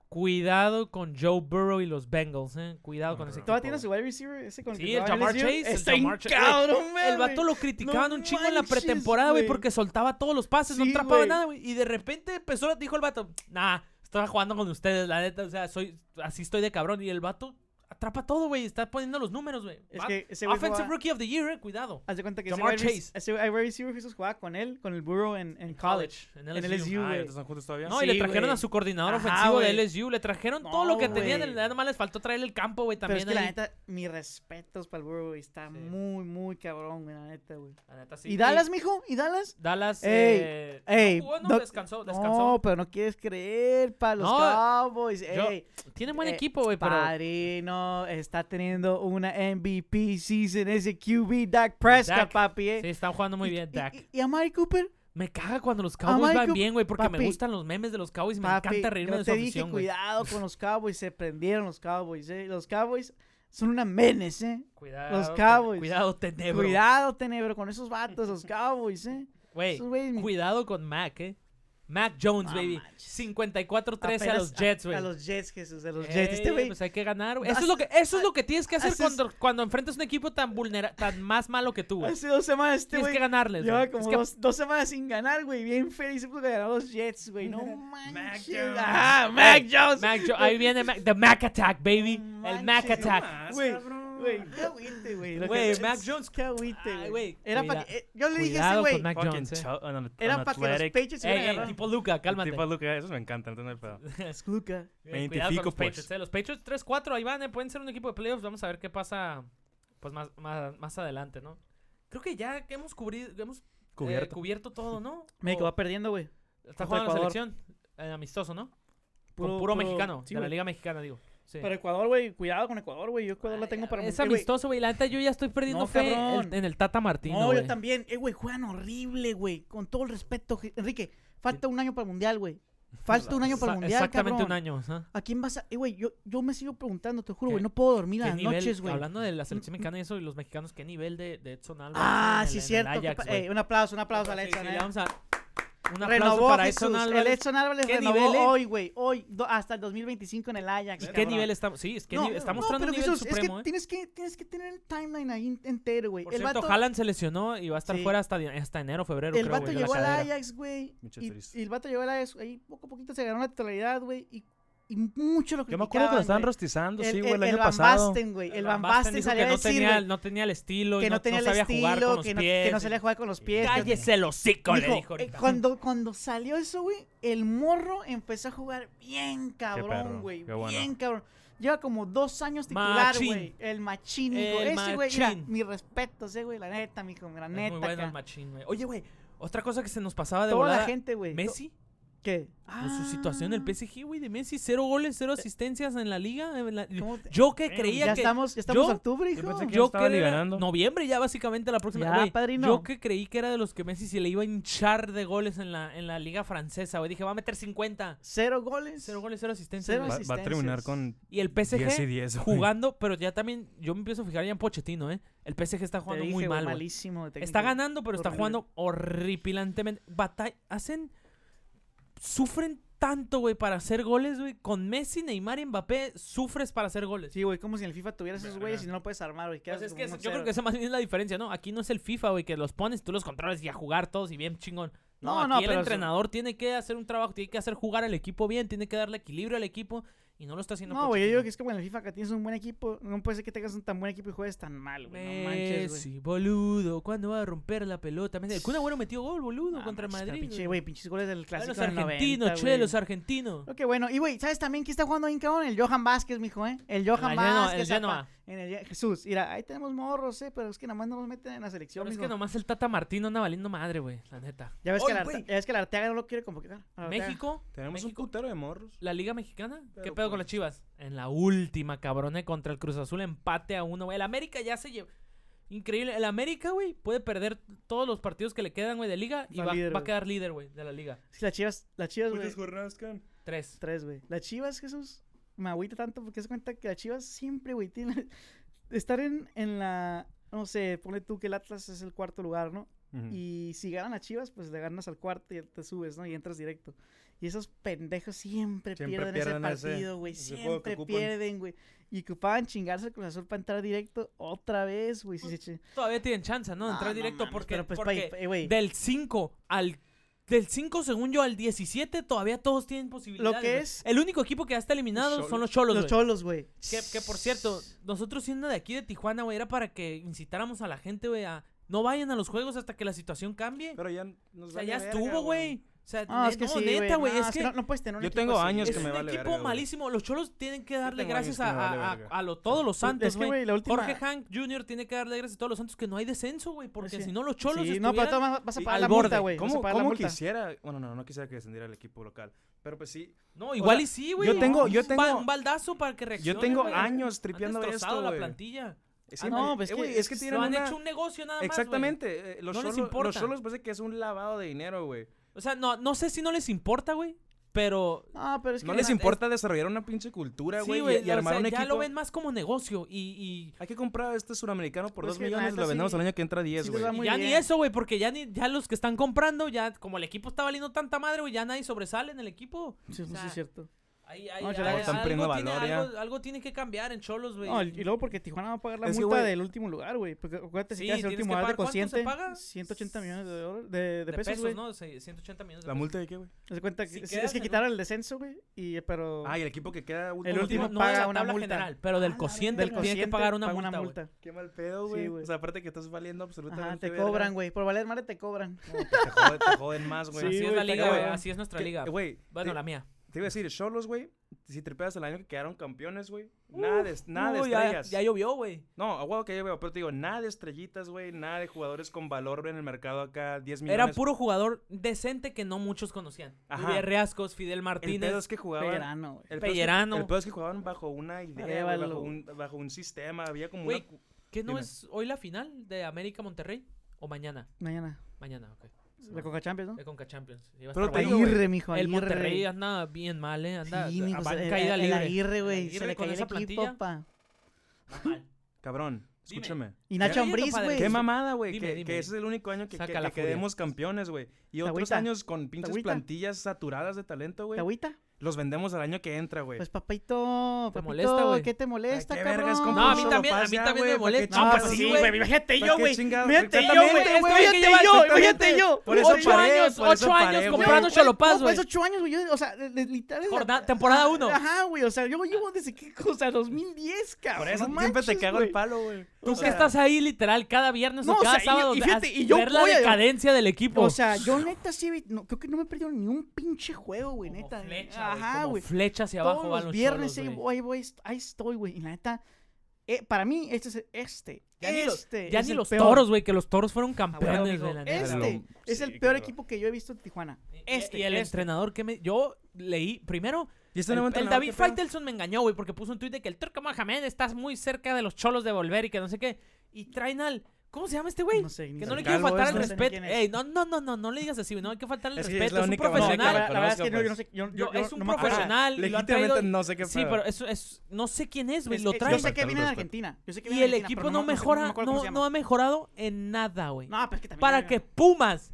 Cuidado con Joe Burrow y los Bengals. Eh. Cuidado con ese. ¿Todavía tiene su wide receiver ese con el Sí, el Jamar? Chase, el Está Chase. cabrón. El vato lo criticaban un chingo en la pretemporada, güey, porque soltaba todos los pases, no atrapaba nada, güey. Y de repente empezó, dijo el vato, nah, estaba jugando con ustedes, la neta, o sea, soy, así estoy de cabrón. Y el vato atrapa todo, güey, está poniendo los números, güey. Es que ese güey Offensive jugaba- Rookie of the Year, eh, cuidado. Haz de cuenta que ese Jamar Chase. ese receiver Jesús jugaba con él, con el Burrow en, en college. En En LSU. Ah, güey. ¿ya están juntos todavía? No, y le trajeron a su coordinador Ajá, ofensivo de güey. LSU. Le trajeron todo lo que tenían. Nada más les faltó traerle el campo, güey, Pero también. es que la neta, mis respetos para el Burrow, güey. Está Sí. muy, muy cabrón, güey, la neta, güey. La neta, sí. ¿Y Dallas, mijo? ¿Y Dallas? Dallas. Ey, eh, ey, no descansó, descansó. No, pero no quieres creer para los Cowboys. yo- Ey, Tiene buen eh, equipo, güey, pero. padrino, está teniendo una MVP season ese QB Dak Prescott, Dak. papi, eh. Sí, están jugando muy bien, y- Dak. Y, y a Mari Cooper, Me caga cuando los Cowboys van bien, güey, porque me gustan los memes de los Cowboys y me papi, encanta reírme yo de te su dije, afición, güey. cuidado con los Cowboys, se prendieron los Cowboys, eh. Los Cowboys son una menes, eh. Cuidado. Los ten- Cowboys. Cuidado, tenebro. Cuidado, Tenebro, con esos vatos, los Cowboys, eh. Güey, cuidado con Mac, eh. Mac Jones, No baby. manches. 54-13 a los Jets, güey. A los Jets, Jesús, a los Jets. Este Ey, güey. Pues hay que ganar, güey. No, Eso es lo que, eso es lo que tienes que hacer cuando, cuando enfrentas un equipo tan vulnera tan más malo que tú, güey. Hace dos semanas este Tienes que ganarles, Lleva güey. como Es que- dos, dos semanas sin ganar, güey. Bien feliz porque ganó los Jets, güey. No manches. Jones. Ah, Mac Jones. Mac Jo- ahí viene Mac- the Mac Attack, baby. No el Mac Attack. Güey, cabrón. Güey, qué agüite, güey. Güey, Mac Jones. Qué agüite, güey. Era para que. Yo le dije a ese Cuidado güey. Mac Jones, eh. an- Era para que los. Patriots se Ey, hubieran ey, agarrado. tipo Luca, cálmate. Tipo Luca, esos me encantan, entonces no hay pedo. Es Luca. Me Eh, identifico, los pues. Patriots, eh. Los Patriots 3-4, ahí van, eh, pueden ser un equipo de playoffs. Vamos a ver qué pasa pues más, más, más adelante, ¿no? Creo que ya que hemos cubrido, hemos eh, Cubierto. cubierto todo, ¿no? México va perdiendo, güey. Está jugando la selección. eh, amistoso, ¿no? Puro- Con puro, puro- mexicano, sí, de la. Liga Mexicana, digo. Sí. Pero Ecuador, güey, cuidado con Ecuador, güey. Yo Ecuador la tengo para Es eh, amistoso, güey. La neta, yo ya estoy perdiendo No, fe en, en el Tata Martino, No, yo también. Eh, güey, juegan horrible, güey. Con todo el respeto, Enrique. Falta un año para el mundial, güey. Falta un año para el mundial, Exactamente cabrón. un año. ajá. ¿A quién vas a.? Eh, güey, yo, yo me sigo preguntando, te juro, ¿Qué- güey. No puedo dormir ¿Qué las nivel, noches, güey. hablando de la selección mexicana y eso, y los mexicanos, ¿qué nivel de, de Edson Álvarez? Ah, el- sí, el cierto. Ajax, eh, un aplauso, un aplauso a Sí, Edson, sí, eh. le vamos a- Un aplauso Renovó para. Edson Álvarez. El Edson Álvarez ¿Qué renovó nivel, eh? hoy, güey. Hoy, do- hasta el 2025 en el Ajax. ¿Y qué cabrón. nivel estamos? Sí, es que No, nivel- está no, mostrando pero un nivel Jesús, es supremo, que ¿eh? tienes que tienes que tener el timeline ahí entero, güey. Por El cierto, vato, Haaland se lesionó y va a estar Sí. fuera hasta, hasta enero, febrero, el creo, vato llegó al. Ajax, güey. Y, triste. y el vato llegó al Ajax, ahí poco a poquito se ganó la titularidad, güey. Y, y mucho lo Yo me acuerdo que lo estaban rostizando, sí, El, güey, el, el, año Van pasado. Basten, güey. El Van Basten dijo salía que a no decir, tenía, güey, no tenía el estilo y que no, no tenía no el sabía jugar con estilo, los que no, pies. que no salía a jugar con los pies. Cállese el hocico, le Mijo, dijo eh, cuando, cuando salió eso, güey, el morro empezó a jugar bien cabrón, güey. bueno. Bien cabrón. Lleva como dos años titular, güey. El machín. El Ese, güey, mi respeto, ese, güey, la neta, mijo, la Es neta. muy bueno acá. el machín, güey. Oye, güey, otra cosa que se nos pasaba de Toda volada. la gente, güey. Messi, ¿Qué? su situación el Ah, PSG, güey, de Messi, cero goles, cero asistencias en la liga. en la- ¿cómo te- Yo que creía Ya que estamos, ya estamos yo- en octubre, yo hijo. pensé que yo estaba que noviembre ya básicamente la próxima Ya, padrino. yo que creí que era de los que Messi se le iba a hinchar de goles en la en la liga francesa güey dije va a meter 50 Cero goles. cero goles cero asistencias Cero. Va, va a terminar con y el PSG 10 y 10. güey. jugando pero ya también yo me empiezo a fijar ya en Pochettino eh el PSG está Te jugando dije, muy mal malísimo. está ganando pero está jugando horripilantemente batalla hacen sufren tanto güey para hacer goles güey con Messi Neymar y Mbappé sufres para hacer goles Sí, güey, como si en el FIFA tuvieras esos güeyes y no lo puedes armar, güey. Pues es que yo creo que esa más bien es la diferencia, ¿no? Aquí no es el FIFA, güey, que los pones, tú los controles y a jugar todos y bien chingón. No, No, aquí no, el pero eso- entrenador tiene que hacer un trabajo, tiene que hacer jugar al equipo bien, tiene que darle equilibrio al equipo y no lo está haciendo No, güey, yo digo que es como en el FIFA que tienes un buen equipo. No puede ser que tengas un tan buen equipo y juegues tan mal, güey. No manches, güey. Messi, boludo, ¿cuándo va a romper la pelota? El Kun Agüero metió gol, boludo, Ah, contra el Madrid. Pinche, güey, pinches goles del Ah, clásico los del 90, argentinos, che, los argentinos. Ok, bueno. Y, güey, ¿sabes también quién está jugando bien, cabrón? El Johan Vázquez, mijo, ¿eh? El Johan Vázquez. el Genoa. En el Jesús, mira, ahí tenemos morros, ¿eh? Pero es que nada más no nos meten en la selección, Pero es que nomás el Tata Martino anda valiendo madre, güey, la neta. Ya ves, Oy, que la, ya ves que la Arteaga no lo quiere convocar. México, Tenemos México, un putero de morros. la Liga Mexicana. ¿Qué pedo con las pues- Chivas? En la última, cabrón, eh, contra el Cruz Azul, empate a uno, güey. El América ya se lleva. Increíble. El América, güey, puede perder todos los partidos que le quedan, güey, de liga y Va va, líder, va a quedar líder, güey, de la liga. Sí, las chivas, las chivas, güey. jornadas quedan? Tres. Tres, güey. Las chivas, Jesús, me agüita tanto porque se cuenta que las chivas siempre, güey, tienen. Estar en, en la. No sé, pone tú que el Atlas es el cuarto lugar, ¿no? Y si ganan a Chivas, pues le ganas al cuarto y te subes, ¿no? Y entras directo. Y esos pendejos siempre, Siempre pierden, pierden ese partido, güey. Siempre pierden, güey. Y ocupaban chingarse al Cruz Azul para entrar directo otra vez, güey. Si eche- Todavía tienen chance, ¿no? De entrar no directo porque, pero pues, porque pa- eh, güey, del 5 al. Del 5, según yo, al 17, todavía todos tienen posibilidades. que güey. es- El único equipo que ya está eliminado Los son los cholos, Los güey. cholos, güey. Que, que, por cierto, nosotros siendo de aquí de Tijuana, güey, era para que incitáramos a la gente, güey, a no vayan a los juegos hasta que la situación cambie. Pero ya nos o sea, vale ya verga, estuvo, güey. O sea, No, ne- es que no, sí, neta, güey. No, es que no, no puedes tener un Yo equipo tengo así, años es que me un vale equipo verga, malísimo. Los cholos tienen que darle gracias que a, vale a- verga. a lo, todos los santos, Es que, güey. güey, la última- Jorge Hank Jr. tiene que darle gracias a todos los santos que no hay descenso, güey. Porque Sí. si no, los cholos Sí, no, pero estuvieran- tú vas- vas a Sí, pagar al la multa, güey. A ¿Cómo, cómo multa. quisiera? Bueno, no, no quisiera que descendiera el equipo local. Pero pues sí. No, igual sea, y sí, güey. yo tengo- yo Un tengo- un baldazo para que reaccione, Yo tengo años tripeando esto, la plantilla. Es Ah, que, no, eh, pues es güey, que es que es- tienen Lo han una- hecho un negocio nada más. Exactamente. eh, los No les. Los cholos parece que es un lavado de dinero, güey. O sea, no, no sé si no les importa, güey. Pero. No, les importa desarrollar una pinche cultura, güey. Sí, y, y, armar un equipo. Ya lo ven más como negocio. Y. Hay que comprar este suramericano por 2 pues millones. Lo vendemos al año que entra 10, güey. Ya ni eso, güey. Porque ya, ni, ya los que están comprando, ya como el equipo está valiendo tanta madre, güey. Ya nadie sobresale en el equipo. Sí, o sea, sí, es cierto. No, algo, tiene, que cambiar en Cholos, güey. No, y luego porque Tijuana va a pagar la multa del último lugar, güey. Porque acuérdate si sí, quedas el último lugar de consciente. Paga? 180 millones de, dólares, de, de, de pesos, pesos ¿no? ¿La multa de qué, güey? Si es, es que quitaron el descenso, güey. Y, pero... Ah, y el equipo que queda último. El último no paga una multa. General, pero del ah, cociente tiene que pagar una multa. Qué mal pedo, güey. O sea, aparte que estás valiendo absolutamente. Te cobran, güey. Por valer madre te cobran. Te joden más, güey. Así es la liga, güey. Así es nuestra liga. Bueno, la mía. Te iba a decir, Cholos, güey, si tripeas el año que quedaron campeones, güey. Nada de, nada de estrellas. Ya, llovió, güey. No, a huevo que llovió, pero te digo, nada de estrellitas, güey, nada de jugadores con valor en el mercado acá, 10 millones. Era puro jugador decente que no muchos conocían. Ajá. Riascos, Fidel Martínez. El pedo es que jugaban. Pellerano, güey. El, Pellerano. Es que, el pedo es que jugaban bajo una idea, Ay, bajo, un, bajo, un, sistema, había como wey, una... ¿qué no Dime. es hoy la final de América-Monterrey? ¿O mañana? Mañana. Mañana, ok. La Conca Champions, ¿no? De Conca Champions. Iba Pero te bueno, Aguirre, güey. mijo, El Aguirre. Monterrey anda bien mal, ¿eh? Anda Sí, mijo, a- a- el, caída el güey. Se le con cayó el esa plantilla. equipo, pa. Mal. Cabrón, Dime. escúchame. Y Nacho Ambriz, güey. Qué mamada, güey. Que, que ese es el único año que, que- que la quedemos campeones, güey. Y otros años con pinches plantillas saturadas de talento, ¿Te güey. agüita? los vendemos al año que entra, güey. Pues papito, te molesta, güey. ¿Qué te molesta, cabrón? No, a mí también, a mí también me molesta. No, pues sí, güey. Imagínate yo, güey. Imagínate yo, güey. Imagínate yo, imagínate yo. Por eso ocho paré, años, por ocho paré, años comprando chalopaz, güey. Pues ocho años, güey. O sea, literal. Temporada uno. Ajá, güey. O sea, yo llevo desde qué cosa, 2010, cabrón. Por eso siempre te cago el palo, güey. Tú que estás ahí, literal, cada viernes o cada sábado. Y yo ver la decadencia del equipo. O sea, yo neta sí, creo que no me he perdido ni un pinche juego, güey, neta. Ajá, güey. Flecha hacia Todos abajo. Los, los viernes cholos, ahí, estoy, güey. Y la neta, eh, para mí, este es este. Este ya es ni los toros, güey, que los toros fueron ah, campeones de la neta. Este es el peor equipo que yo he visto en Tijuana. Este. Y, el este. entrenador que me. Yo leí, primero. ¿Y este el, el, el, David Faitelson me engañó, güey, porque puso un tuit de que el Turco Mohamed estás muy cerca de los cholos de volver y que no sé qué. Y traen al ¿Cómo se llama este güey? No sé, que no le quiero faltar el respeto. Ey, no, no, no, no, no le digas así, no hay que faltarle el respeto. Es, un profesional. La, verdad es que pues. yo no sé. Yo, yo, yo, es un profesional. Ah, legítimamente no sé qué fue. Sí, pero es, es, no sé quién es, güey. Lo trae. Yo sé que viene de Argentina. Yo sé que viene y el equipo no mejora, no, ha mejorado en nada, güey. No, pero es que también. Para que Pumas,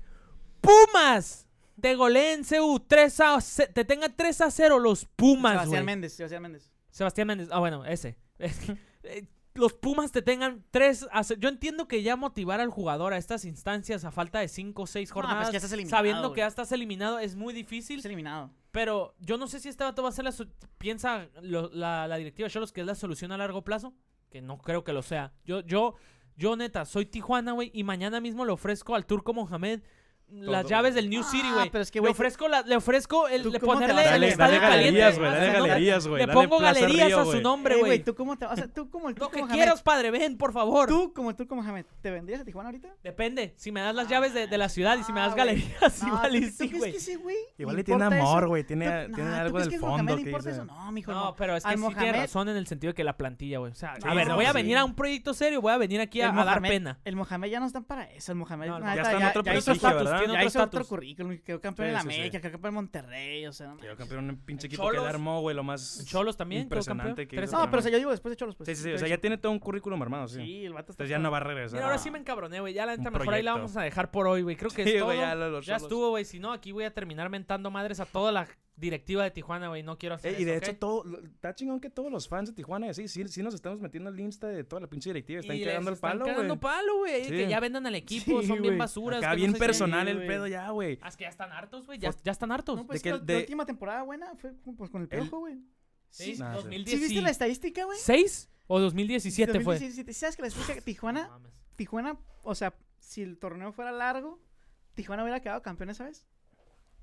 Pumas, te goleen CU 3 a, te tengan 3 a 0 los Pumas, güey. Sebastián Méndez, Sebastián Méndez. Sebastián Méndez, ah, bueno, ese. Eh, los Pumas te tengan tres. Yo entiendo que ya motivar al jugador a estas instancias a falta de cinco o seis pues jornadas, sabiendo que ya estás eliminado, es muy difícil. Estás eliminado. Pero yo no sé si esta va a ser la. Piensa la, la, directiva Cholos que es la solución a largo plazo, que no creo que lo sea. Yo, yo, yo neta, soy Tijuana, güey, y mañana mismo le ofrezco al Turco Mohamed las llaves del New City, ah, güey. Le ofrezco, la, le ofrezco el, ponerle el dale, estadio dale galerías, güey. Le pongo galerías a su nombre, güey. ¿tú cómo te vas a, tú como el Lo que quieras, padre, ven, por favor. Tú como tú como Mohamed, ¿te vendrías a Tijuana ahorita? Depende, si me das las llaves de, la ciudad y si me das ah, galerías, igual y sí, güey. Igual le tiene amor, güey, tiene ah, tiene algo del fondo. No, pero es que sí tiene razón en el sentido de que la plantilla, güey, o sea, a ver, voy a venir a un proyecto serio, voy a venir aquí a dar pena. El Mohamed ya no están para eso, el Mohamed ya está en otro prestigio, ¿verdad? ¿verdad? Tiene ya otro hizo otro currículum. Quedó campeón sí, en la sí, América, sí. quedó campeón en Monterrey, o sea. No quedó campeón en un pinche equipo que le armó, güey, lo más. Cholos también. Impresionante que hizo No, pero o sea, yo digo después de Cholos, pues. Sí, sí. O sea, ya tiene todo un currículum armado, sí. Sí, el vato está. Entonces ya no va a regresar. Ahora sí me encabroné, güey. Ya la neta, mejor ahí la vamos a dejar por hoy, güey. Creo que es todo. Ya estuvo, güey. Si no, aquí voy a terminar mentando madres a toda la directiva de Tijuana, güey, no quiero hacer eh, Y de hecho, todo, está chingón que todos los fans de Tijuana, sí, sí, sí nos estamos metiendo al insta de toda la pinche directiva, están cagando el palo, güey. Están palo, güey, que ya vendan al equipo, son bien basuras. Acá que bien personal el pedo ya, güey. Ah, es que ya están hartos, güey, ya, están hartos. No, pues la, última temporada buena fue pues, con el pejo, güey. Sí, ¿Sí viste la estadística, güey? ¿Seis? ¿O 2017, 2017 fue? ¿Sabes que la estadística Tijuana, Tijuana, o sea, si el torneo fuera largo, Tijuana hubiera quedado campeón esa vez.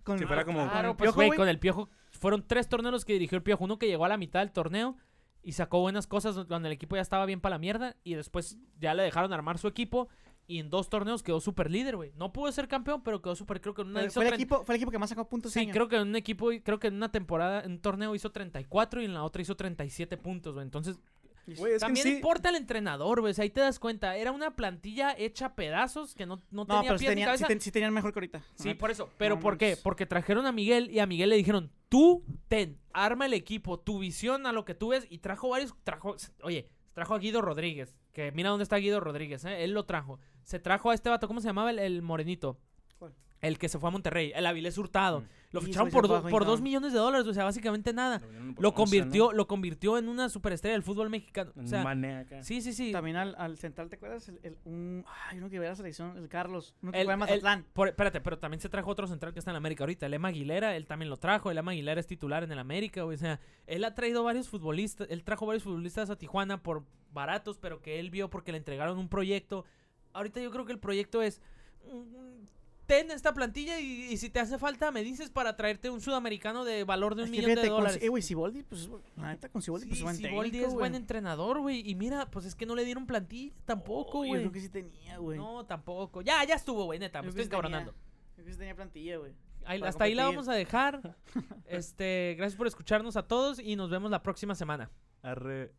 Con el piojo, pues, pues, con el piojo. Fueron tres torneos que dirigió el piojo. Uno que llegó a la mitad del torneo y sacó buenas cosas cuando el equipo ya estaba bien para la mierda. Y después ya le dejaron armar su equipo. Y en dos torneos quedó super líder, güey. No pudo ser campeón, pero quedó super, creo que en una... Fue, el equipo, fue el equipo que más sacó puntos. Sí, este creo que en un equipo, creo que en una temporada, en un torneo hizo 34 y en la otra hizo 37 puntos, güey. Entonces, es También que sí. importa el entrenador, güey. O sea, ahí te das cuenta. Era una plantilla hecha pedazos que no, no No, tenía pero pies ni sí, ten- sí tenían mejor que ahorita. Sí, por eso. Pero ¿por qué? Porque trajeron a Miguel y a Miguel le dijeron, tú ten, arma el equipo, tu visión a lo que tú ves. Y trajo varios, trajo, oye, trajo a Guido Rodríguez. Que mira dónde está Guido Rodríguez, ¿eh? Él lo trajo. Se trajo a este vato, ¿cómo se llamaba el, el morenito? ¿Cuál? El que se fue a Monterrey, el Avilés Hurtado. Mm. Lo ficharon por, fue do- por millones de dólares, o sea, básicamente nada. Lo vinieron por Lo 11, convirtió, ¿no? lo convirtió en una superestrella del fútbol mexicano. O sea, mané acá. sí, sí, sí. También al, al central, ¿te acuerdas? El, el- un, ay, uno que ve la selección, el Carlos. Uno que El- Mazatlán. Por- espérate, pero también se trajo otro central que está en América ahorita. El Emma Aguilera, él también lo trajo. El Emma Aguilera es titular en el América, güey. O sea, él ha traído varios futbolistas. Él trajo varios futbolistas a Tijuana por baratos, pero que él vio porque le entregaron un proyecto. Ahorita yo creo que el proyecto es. Ten esta plantilla y, y si te hace falta me dices para traerte un sudamericano de valor de un Es que millón de fíjate, con- dólares. eh, güey, Siboldi, pues, la neta, con Siboldi, pues, Sí, es buen Siboldi técnico, es güey. buen entrenador, güey. Y mira, pues es que no le dieron plantilla tampoco, Oh, Yo güey. creo que sí tenía, güey. no, tampoco. Ya, ya estuvo, güey, neta. Me Yo estoy encabronando. Yo creo que sí tenía plantilla, güey. Ahí- hasta ahí la vamos a dejar. Este, gracias por escucharnos a todos y nos vemos la próxima semana. Arre.